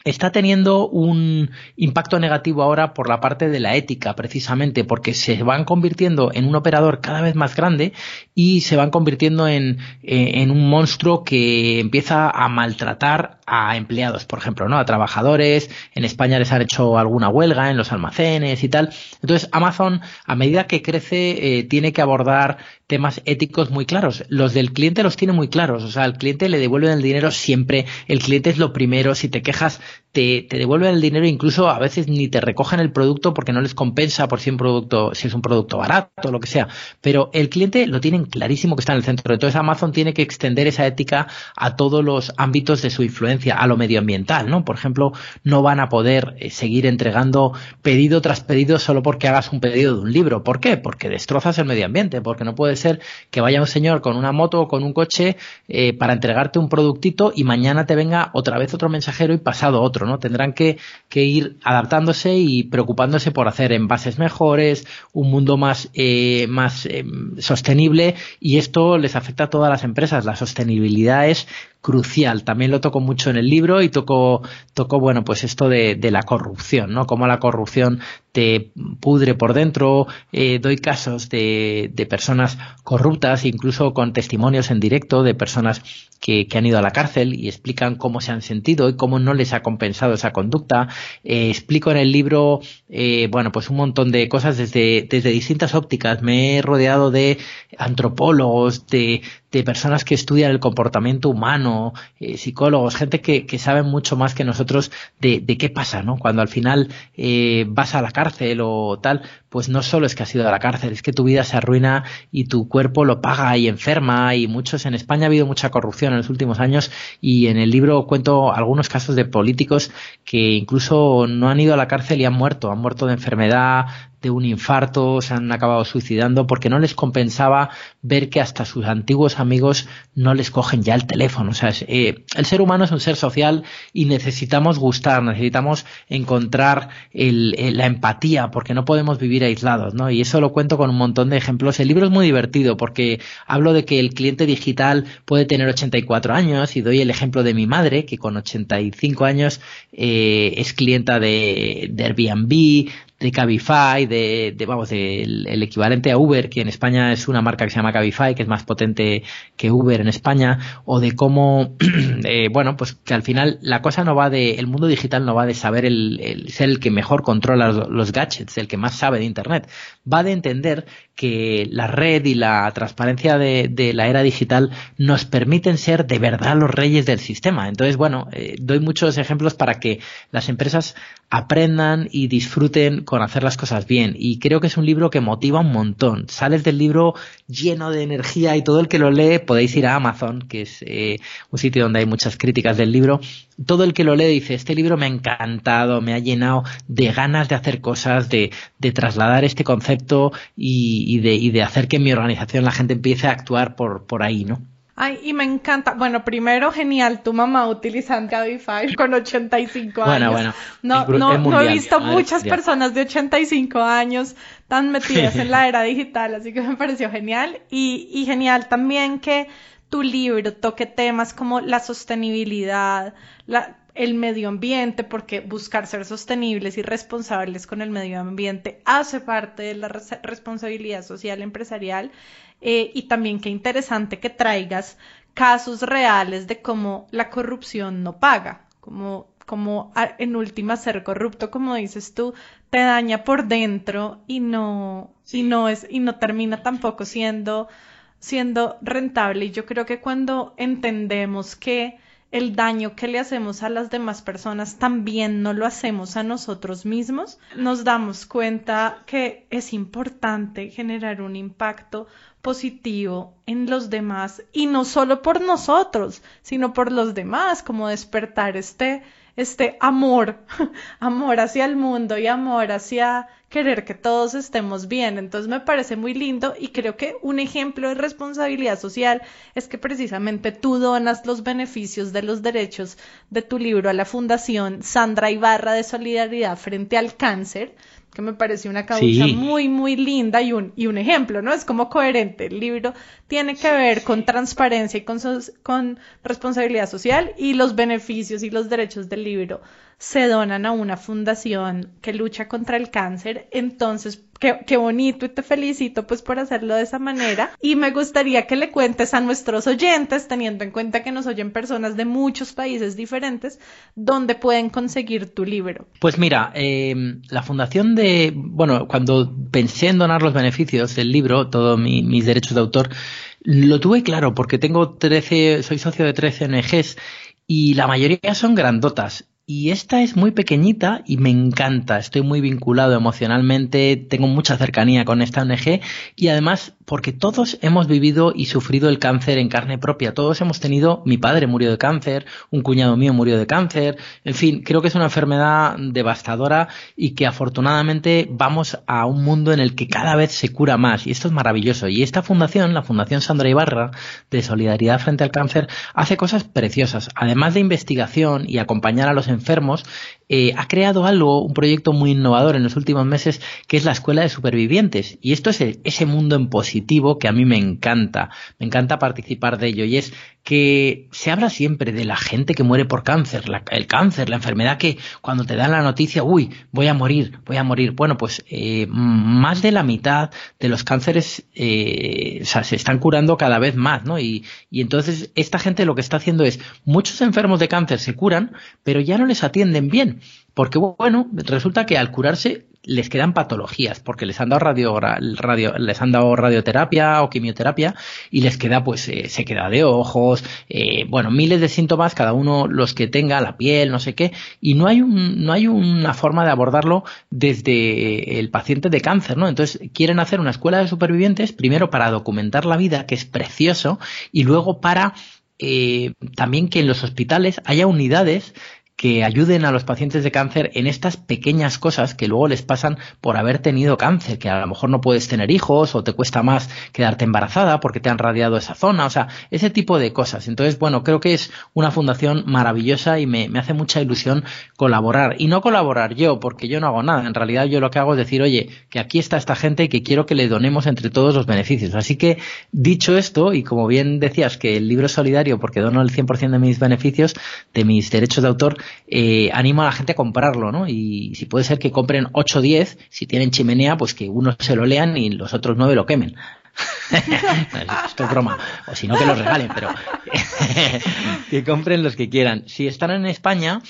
está teniendo un impacto negativo ahora por la parte de la ética, precisamente, porque se van convirtiendo en un operador cada vez más grande y se van convirtiendo en, eh, en un monstruo que empieza a maltratar a empleados, por ejemplo, ¿no? A trabajadores. En España les han hecho alguna huelga en los almacenes y tal. Entonces, Amazon, a medida que crece, eh, tiene que abordar temas éticos muy claros. Los del cliente los tiene muy claros. O sea, al cliente le devuelven el dinero siempre. El cliente es lo primero. Si te quejas, te, te devuelven el dinero. Incluso a veces ni te recogen el producto porque no les compensa por si un producto, si es un producto barato o lo que sea. Pero el cliente lo tienen clarísimo que está en el centro. Entonces Amazon tiene que extender esa ética a todos los ámbitos de su influencia a lo medioambiental, ¿no? Por ejemplo, no van a poder eh, seguir entregando pedido tras pedido solo porque hagas un pedido de un libro. ¿Por qué? Porque destrozas el medio ambiente, porque no puede ser que vaya un señor con una moto o con un coche eh, para entregarte un productito y mañana te venga otra vez otro mensajero y pasado otro, ¿no? Tendrán que, ir adaptándose y preocupándose por hacer envases mejores, un mundo más, eh, más eh, sostenible y esto les afecta a todas las empresas. La sostenibilidad es crucial. También lo toco mucho en el libro y toco, toco bueno, pues esto de, de la corrupción, ¿no? Cómo la corrupción te pudre por dentro. Eh, doy casos de, de, personas corruptas, incluso con testimonios en directo de personas que, han ido a la cárcel y explican cómo se han sentido y cómo no les ha compensado esa conducta. Eh, explico en el libro, eh, bueno, pues un montón de cosas desde, desde distintas ópticas. Me he rodeado de antropólogos, de, personas que estudian el comportamiento humano, psicólogos, gente que, que saben mucho más que nosotros de, qué pasa, ¿no? Cuando al final vas a la cárcel o tal, pues no solo es que has ido a la cárcel, es que tu vida se arruina y tu cuerpo lo paga y enferma y muchos en España ha habido mucha corrupción en los últimos años y en el libro cuento algunos casos de políticos que incluso no han ido a la cárcel y han muerto, han muerto de enfermedad, de un infarto, se han acabado suicidando porque no les compensaba ver que hasta sus antiguos amigos no les cogen ya el teléfono. O sea, eh, el ser humano es un ser social y necesitamos gustar, necesitamos encontrar el, la empatía porque no podemos vivir aislados, ¿no? Y eso lo cuento con un montón de ejemplos. El libro es muy divertido porque hablo de que el cliente digital puede tener 84 años y doy el ejemplo de mi madre que con 85 años eh, es clienta de, de Airbnb, de Cabify, de, de vamos, de el equivalente a Uber, que en España es una marca que se llama Cabify, que es más potente que Uber en España, o de cómo, eh, bueno, pues que al final la cosa no va de, el mundo digital no va de saber el, el ser el que mejor controla los, los gadgets, el que más sabe de Internet, va de entender que la red y la transparencia de, la era digital nos permiten ser de verdad los reyes del sistema. Entonces, bueno, eh, doy muchos ejemplos para que las empresas aprendan y disfruten con hacer las cosas bien. Y creo que es un libro que motiva un montón. Sales del libro lleno de energía y todo el que lo lee, podéis ir a Amazon, que es eh, un sitio donde hay muchas críticas del libro. Todo el que lo lee dice, este libro me ha encantado, me ha llenado de ganas de hacer cosas, de trasladar este concepto y, y, de, y de hacer que en mi organización la gente empiece a actuar por, por ahí, ¿no? Ay, y me encanta. Bueno, primero, genial, tu mamá utilizando Cabify con 85 bueno, años. Bueno, no, bueno. No, mundial, no he visto muchas mundial. personas de 85 años tan metidas en la era digital, así que me pareció genial. Y, y genial también que tu libro toque temas como la sostenibilidad, la, el medio ambiente, porque buscar ser sostenibles y responsables con el medio ambiente hace parte de la res responsabilidad social empresarial. Eh, y también qué interesante que traigas casos reales de cómo la corrupción no paga, como, como en última ser corrupto, como dices tú, te daña por dentro y no, y no es, y no termina tampoco siendo, siendo rentable. Y yo creo que cuando entendemos que el daño que le hacemos a las demás personas también no lo hacemos a nosotros mismos, nos damos cuenta que es importante generar un impacto positivo en los demás y no solo por nosotros, sino por los demás, como despertar este, este amor, amor hacia el mundo y amor hacia querer que todos estemos bien. Entonces me parece muy lindo y creo que un ejemplo de responsabilidad social es que precisamente tú donas los beneficios de los derechos de tu libro a la Fundación Sandra Ibarra de Solidaridad frente al cáncer que me pareció una causa Sí. muy, muy linda y un, y un ejemplo, ¿no? Es como coherente. El libro tiene que ver con transparencia y con, con responsabilidad social y los beneficios y los derechos del libro se donan a una fundación que lucha contra el cáncer. Entonces, qué, qué bonito y te felicito pues por hacerlo de esa manera. Y me gustaría que le cuentes a nuestros oyentes, teniendo en cuenta que nos oyen personas de muchos países diferentes, dónde pueden conseguir tu libro. Pues mira, eh, la fundación de, bueno, cuando pensé en donar los beneficios del libro, todos mi, mis derechos de autor, lo tuve claro porque tengo 13, soy socio de 13 ONGs y la mayoría son grandotas. Y esta es muy pequeñita y me encanta. Estoy muy vinculado emocionalmente, tengo mucha cercanía con esta ONG y además porque todos hemos vivido y sufrido el cáncer en carne propia. Todos hemos tenido, mi padre murió de cáncer, un cuñado mío murió de cáncer. En fin, creo que es una enfermedad devastadora y que afortunadamente vamos a un mundo en el que cada vez se cura más y esto es maravilloso. Y esta fundación, la Fundación Sandra Ibarra de Solidaridad frente al Cáncer, hace cosas preciosas. Además de investigación y acompañar a los enfermos, eh, ha creado algo, un proyecto muy innovador en los últimos meses, que es la Escuela de Supervivientes. Y esto es ese mundo en positivo que a mí me encanta. Me encanta participar de ello. Y es que se habla siempre de la gente que muere por cáncer, el cáncer, la enfermedad que cuando te dan la noticia, uy, voy a morir, voy a morir. Bueno, pues eh, más de la mitad de los cánceres eh, se están curando cada vez más, ¿no? Y entonces esta gente lo que está haciendo es, muchos enfermos de cáncer se curan, pero ya no les atienden bien. Porque bueno, resulta que al curarse les quedan patologías porque les han dado radio, radio les han dado radioterapia o quimioterapia y les queda pues eh, se queda de ojos eh, bueno miles de síntomas cada uno los que tenga la piel no sé qué y no hay un no hay una forma de abordarlo desde el paciente de cáncer no entonces quieren hacer una escuela de supervivientes primero para documentar la vida que es precioso y luego para eh, también que en los hospitales haya unidades que ayuden a los pacientes de cáncer en estas pequeñas cosas que luego les pasan por haber tenido cáncer, que a lo mejor no puedes tener hijos o te cuesta más quedarte embarazada porque te han radiado esa zona, o sea, ese tipo de cosas. Entonces, bueno, creo que es una fundación maravillosa y me, me hace mucha ilusión colaborar. Y no colaborar yo, porque yo no hago nada. En realidad yo lo que hago es decir, oye, que aquí está esta gente y que quiero que le donemos entre todos los beneficios. Así que, dicho esto, y como bien decías que el libro es solidario porque dono el 100% de mis beneficios, de mis derechos de autor, eh, animo a la gente a comprarlo, ¿no? Y si puede ser que compren 8 o 10, si tienen chimenea, pues que uno se lo lean y los otros 9 lo quemen. Esto es broma. O si no, que los regalen, pero que compren los que quieran. Si están en España,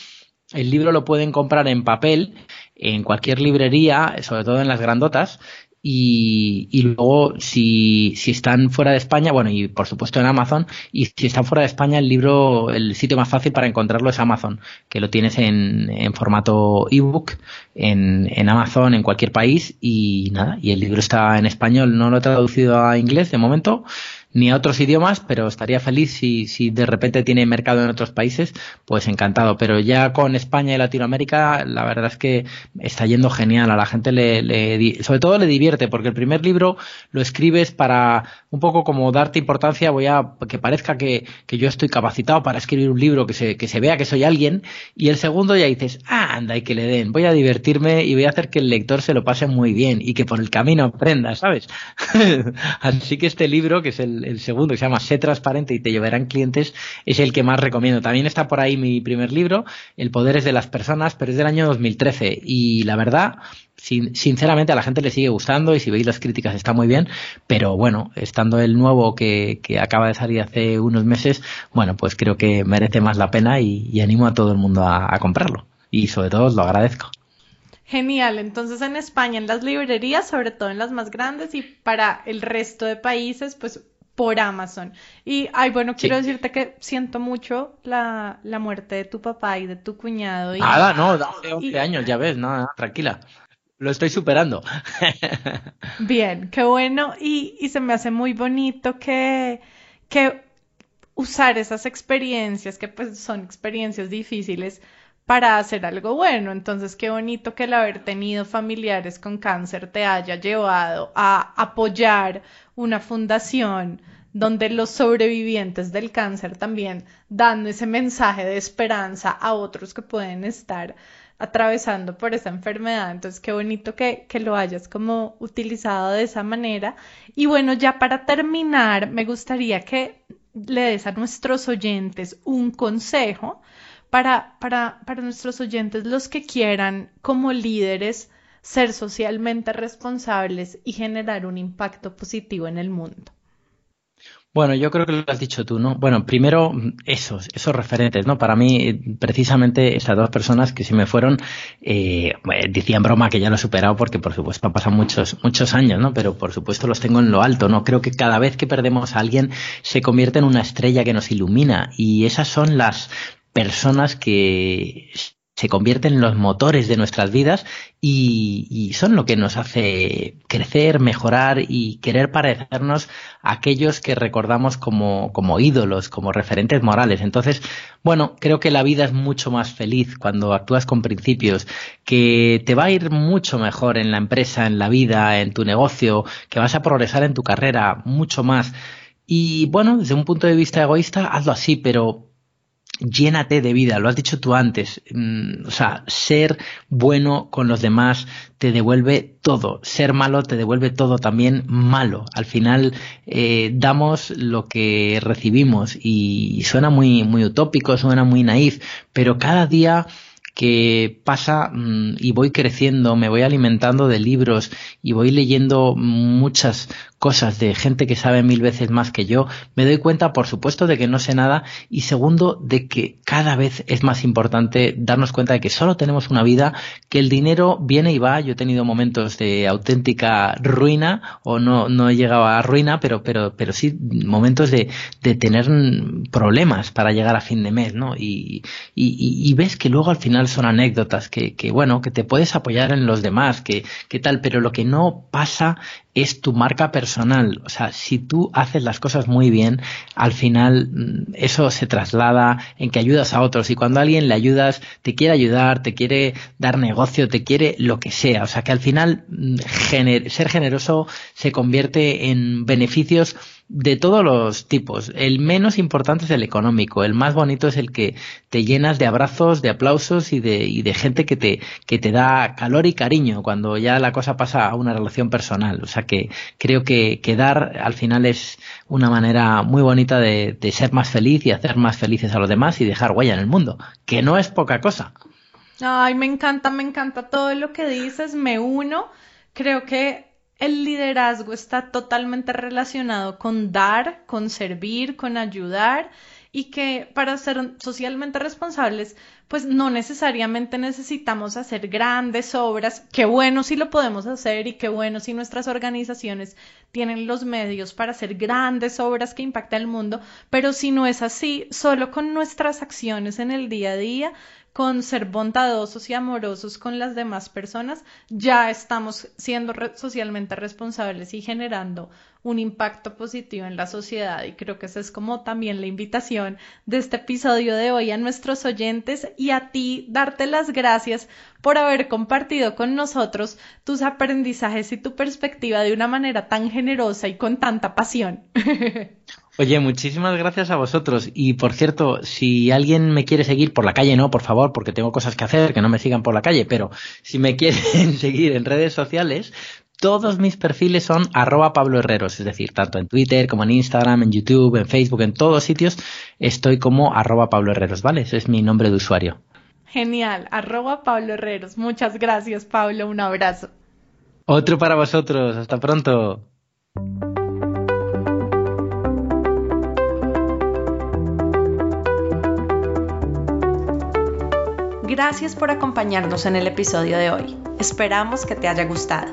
el libro lo pueden comprar en papel en cualquier librería, sobre todo en las grandotas, y, y, luego si, si están fuera de España, bueno, y por supuesto en Amazon, y si están fuera de España, el libro, el sitio más fácil para encontrarlo es Amazon, que lo tienes en, en formato ebook, en, en Amazon, en cualquier país, y nada, y el libro está en español, no lo he traducido a inglés de momento, ni a otros idiomas, pero estaría feliz si, si de repente tiene mercado en otros países, pues encantado. Pero ya con España y Latinoamérica, la verdad es que está yendo genial. A la gente le, le sobre todo le divierte, porque el primer libro lo escribes para un poco como darte importancia, voy a que parezca que, que yo estoy capacitado para escribir un libro, que se, que se vea que soy alguien, y el segundo ya dices, ah, anda, y que le den, voy a divertirme y voy a hacer que el lector se lo pase muy bien y que por el camino aprenda, ¿sabes? Así que este libro, que es el el, segundo, que se llama Sé transparente y te llevarán clientes, es el que más recomiendo. También está por ahí mi primer libro, El poder es de las personas, pero es del año 2013. Y la verdad, sinceramente a la gente le sigue gustando y si veis las críticas está muy bien, pero bueno, estando el nuevo que, acaba de salir hace unos meses, bueno, pues creo que merece más la pena y, animo a todo el mundo a, a comprarlo. Y sobre todo lo agradezco. Genial, entonces en España, en las librerías, sobre todo en las más grandes y para el resto de países, pues por Amazon. Y, ay, bueno, quiero decirte que siento mucho la, la, muerte de tu papá y de tu cuñado. Y, Nada, no, hace 11 años, ya ves, no, tranquila. Lo estoy superando. Bien, qué bueno. Y, y se me hace muy bonito que, que usar esas experiencias, que pues son experiencias difíciles, para hacer algo bueno. Entonces, qué bonito que el haber tenido familiares con cáncer te haya llevado a apoyar una fundación donde los sobrevivientes del cáncer también dan ese mensaje de esperanza a otros que pueden estar atravesando por esa enfermedad. Entonces, qué bonito que, que, lo hayas como utilizado de esa manera. Y bueno, ya para terminar, me gustaría que le des a nuestros oyentes un consejo para, para, para nuestros oyentes, los que quieran como líderes ser socialmente responsables y generar un impacto positivo en el mundo? Bueno, yo creo que lo has dicho tú, ¿no? Bueno, primero esos, esos referentes, ¿no? Para mí, precisamente estas dos personas que se me fueron, eh, decían broma que ya lo he superado porque por supuesto han pasado muchos, muchos años, ¿no? Pero por supuesto los tengo en lo alto, ¿no? Creo que cada vez que perdemos a alguien se convierte en una estrella que nos ilumina y esas son las, personas que se convierten en los motores de nuestras vidas y, son lo que nos hace crecer, mejorar y querer parecernos a aquellos que recordamos como, como ídolos, como referentes morales. Entonces, bueno, creo que la vida es mucho más feliz cuando actúas con principios, que te va a ir mucho mejor en la empresa, en la vida, en tu negocio, que vas a progresar en tu carrera mucho más. Y bueno, desde un punto de vista egoísta, hazlo así, pero llénate de vida, lo has dicho tú antes, mm, o sea, ser bueno con los demás te devuelve todo, ser malo te devuelve todo también malo. Al final eh, damos lo que recibimos y suena muy, muy utópico, suena muy naif, pero cada día que pasa mm, y voy creciendo, me voy alimentando de libros y voy leyendo muchas cosas de gente que sabe mil veces más que yo, me doy cuenta, por supuesto, de que no sé nada y segundo, de que cada vez es más importante darnos cuenta de que solo tenemos una vida, que el dinero viene y va. Yo he tenido momentos de auténtica ruina o no, no he llegado a ruina, pero, pero, pero sí momentos de, de tener problemas para llegar a fin de mes, ¿no? Y, y, y ves que luego al final son anécdotas, que, bueno, que te puedes apoyar en los demás, que, que tal, pero lo que no pasa es tu marca personal. O sea, si tú haces las cosas muy bien, al final mm, eso se traslada en que ayudas a otros y cuando alguien le ayudas, te quiere ayudar, te quiere dar negocio, te quiere lo que sea. O sea, que al final mm, ser generoso se convierte en beneficios de todos los tipos. El menos importante es el económico, el más bonito es el que te llenas de abrazos, de aplausos y de, y de gente que te, que te da calor y cariño cuando ya la cosa pasa a una relación personal. O sea que creo que, que dar al final es una manera muy bonita de, de ser más feliz y hacer más felices a los demás y dejar huella en el mundo, que no es poca cosa. Ay, me encanta, me encanta todo lo que dices, me uno. Creo que el liderazgo está totalmente relacionado con dar, con servir, con ayudar y que para ser socialmente responsables, pues no necesariamente necesitamos hacer grandes obras. Qué bueno si lo podemos hacer y qué bueno si nuestras organizaciones tienen los medios para hacer grandes obras que impacten el mundo, pero si no es así, solo con nuestras acciones en el día a día con ser bondadosos y amorosos con las demás personas, ya estamos siendo socialmente responsables y generando un impacto positivo en la sociedad. Y creo que esa es como también la invitación de este episodio de hoy a nuestros oyentes y a ti darte las gracias por haber compartido con nosotros tus aprendizajes y tu perspectiva de una manera tan generosa y con tanta pasión. Oye, muchísimas gracias a vosotros. Y por cierto, si alguien me quiere seguir por la calle, no, por favor, porque tengo cosas que hacer, que no me sigan por la calle, pero si me quieren seguir en redes sociales, todos mis perfiles son arroba Pablo Herreros, es decir, tanto en Twitter como en Instagram, en YouTube, en Facebook, en todos sitios, estoy como arroba Pablo Herreros, ¿vale? Ese es mi nombre de usuario. Genial, arroba Pablo Herreros. Muchas gracias, Pablo. Un abrazo. Otro para vosotros. Hasta pronto. Gracias por acompañarnos en el episodio de hoy. Esperamos que te haya gustado.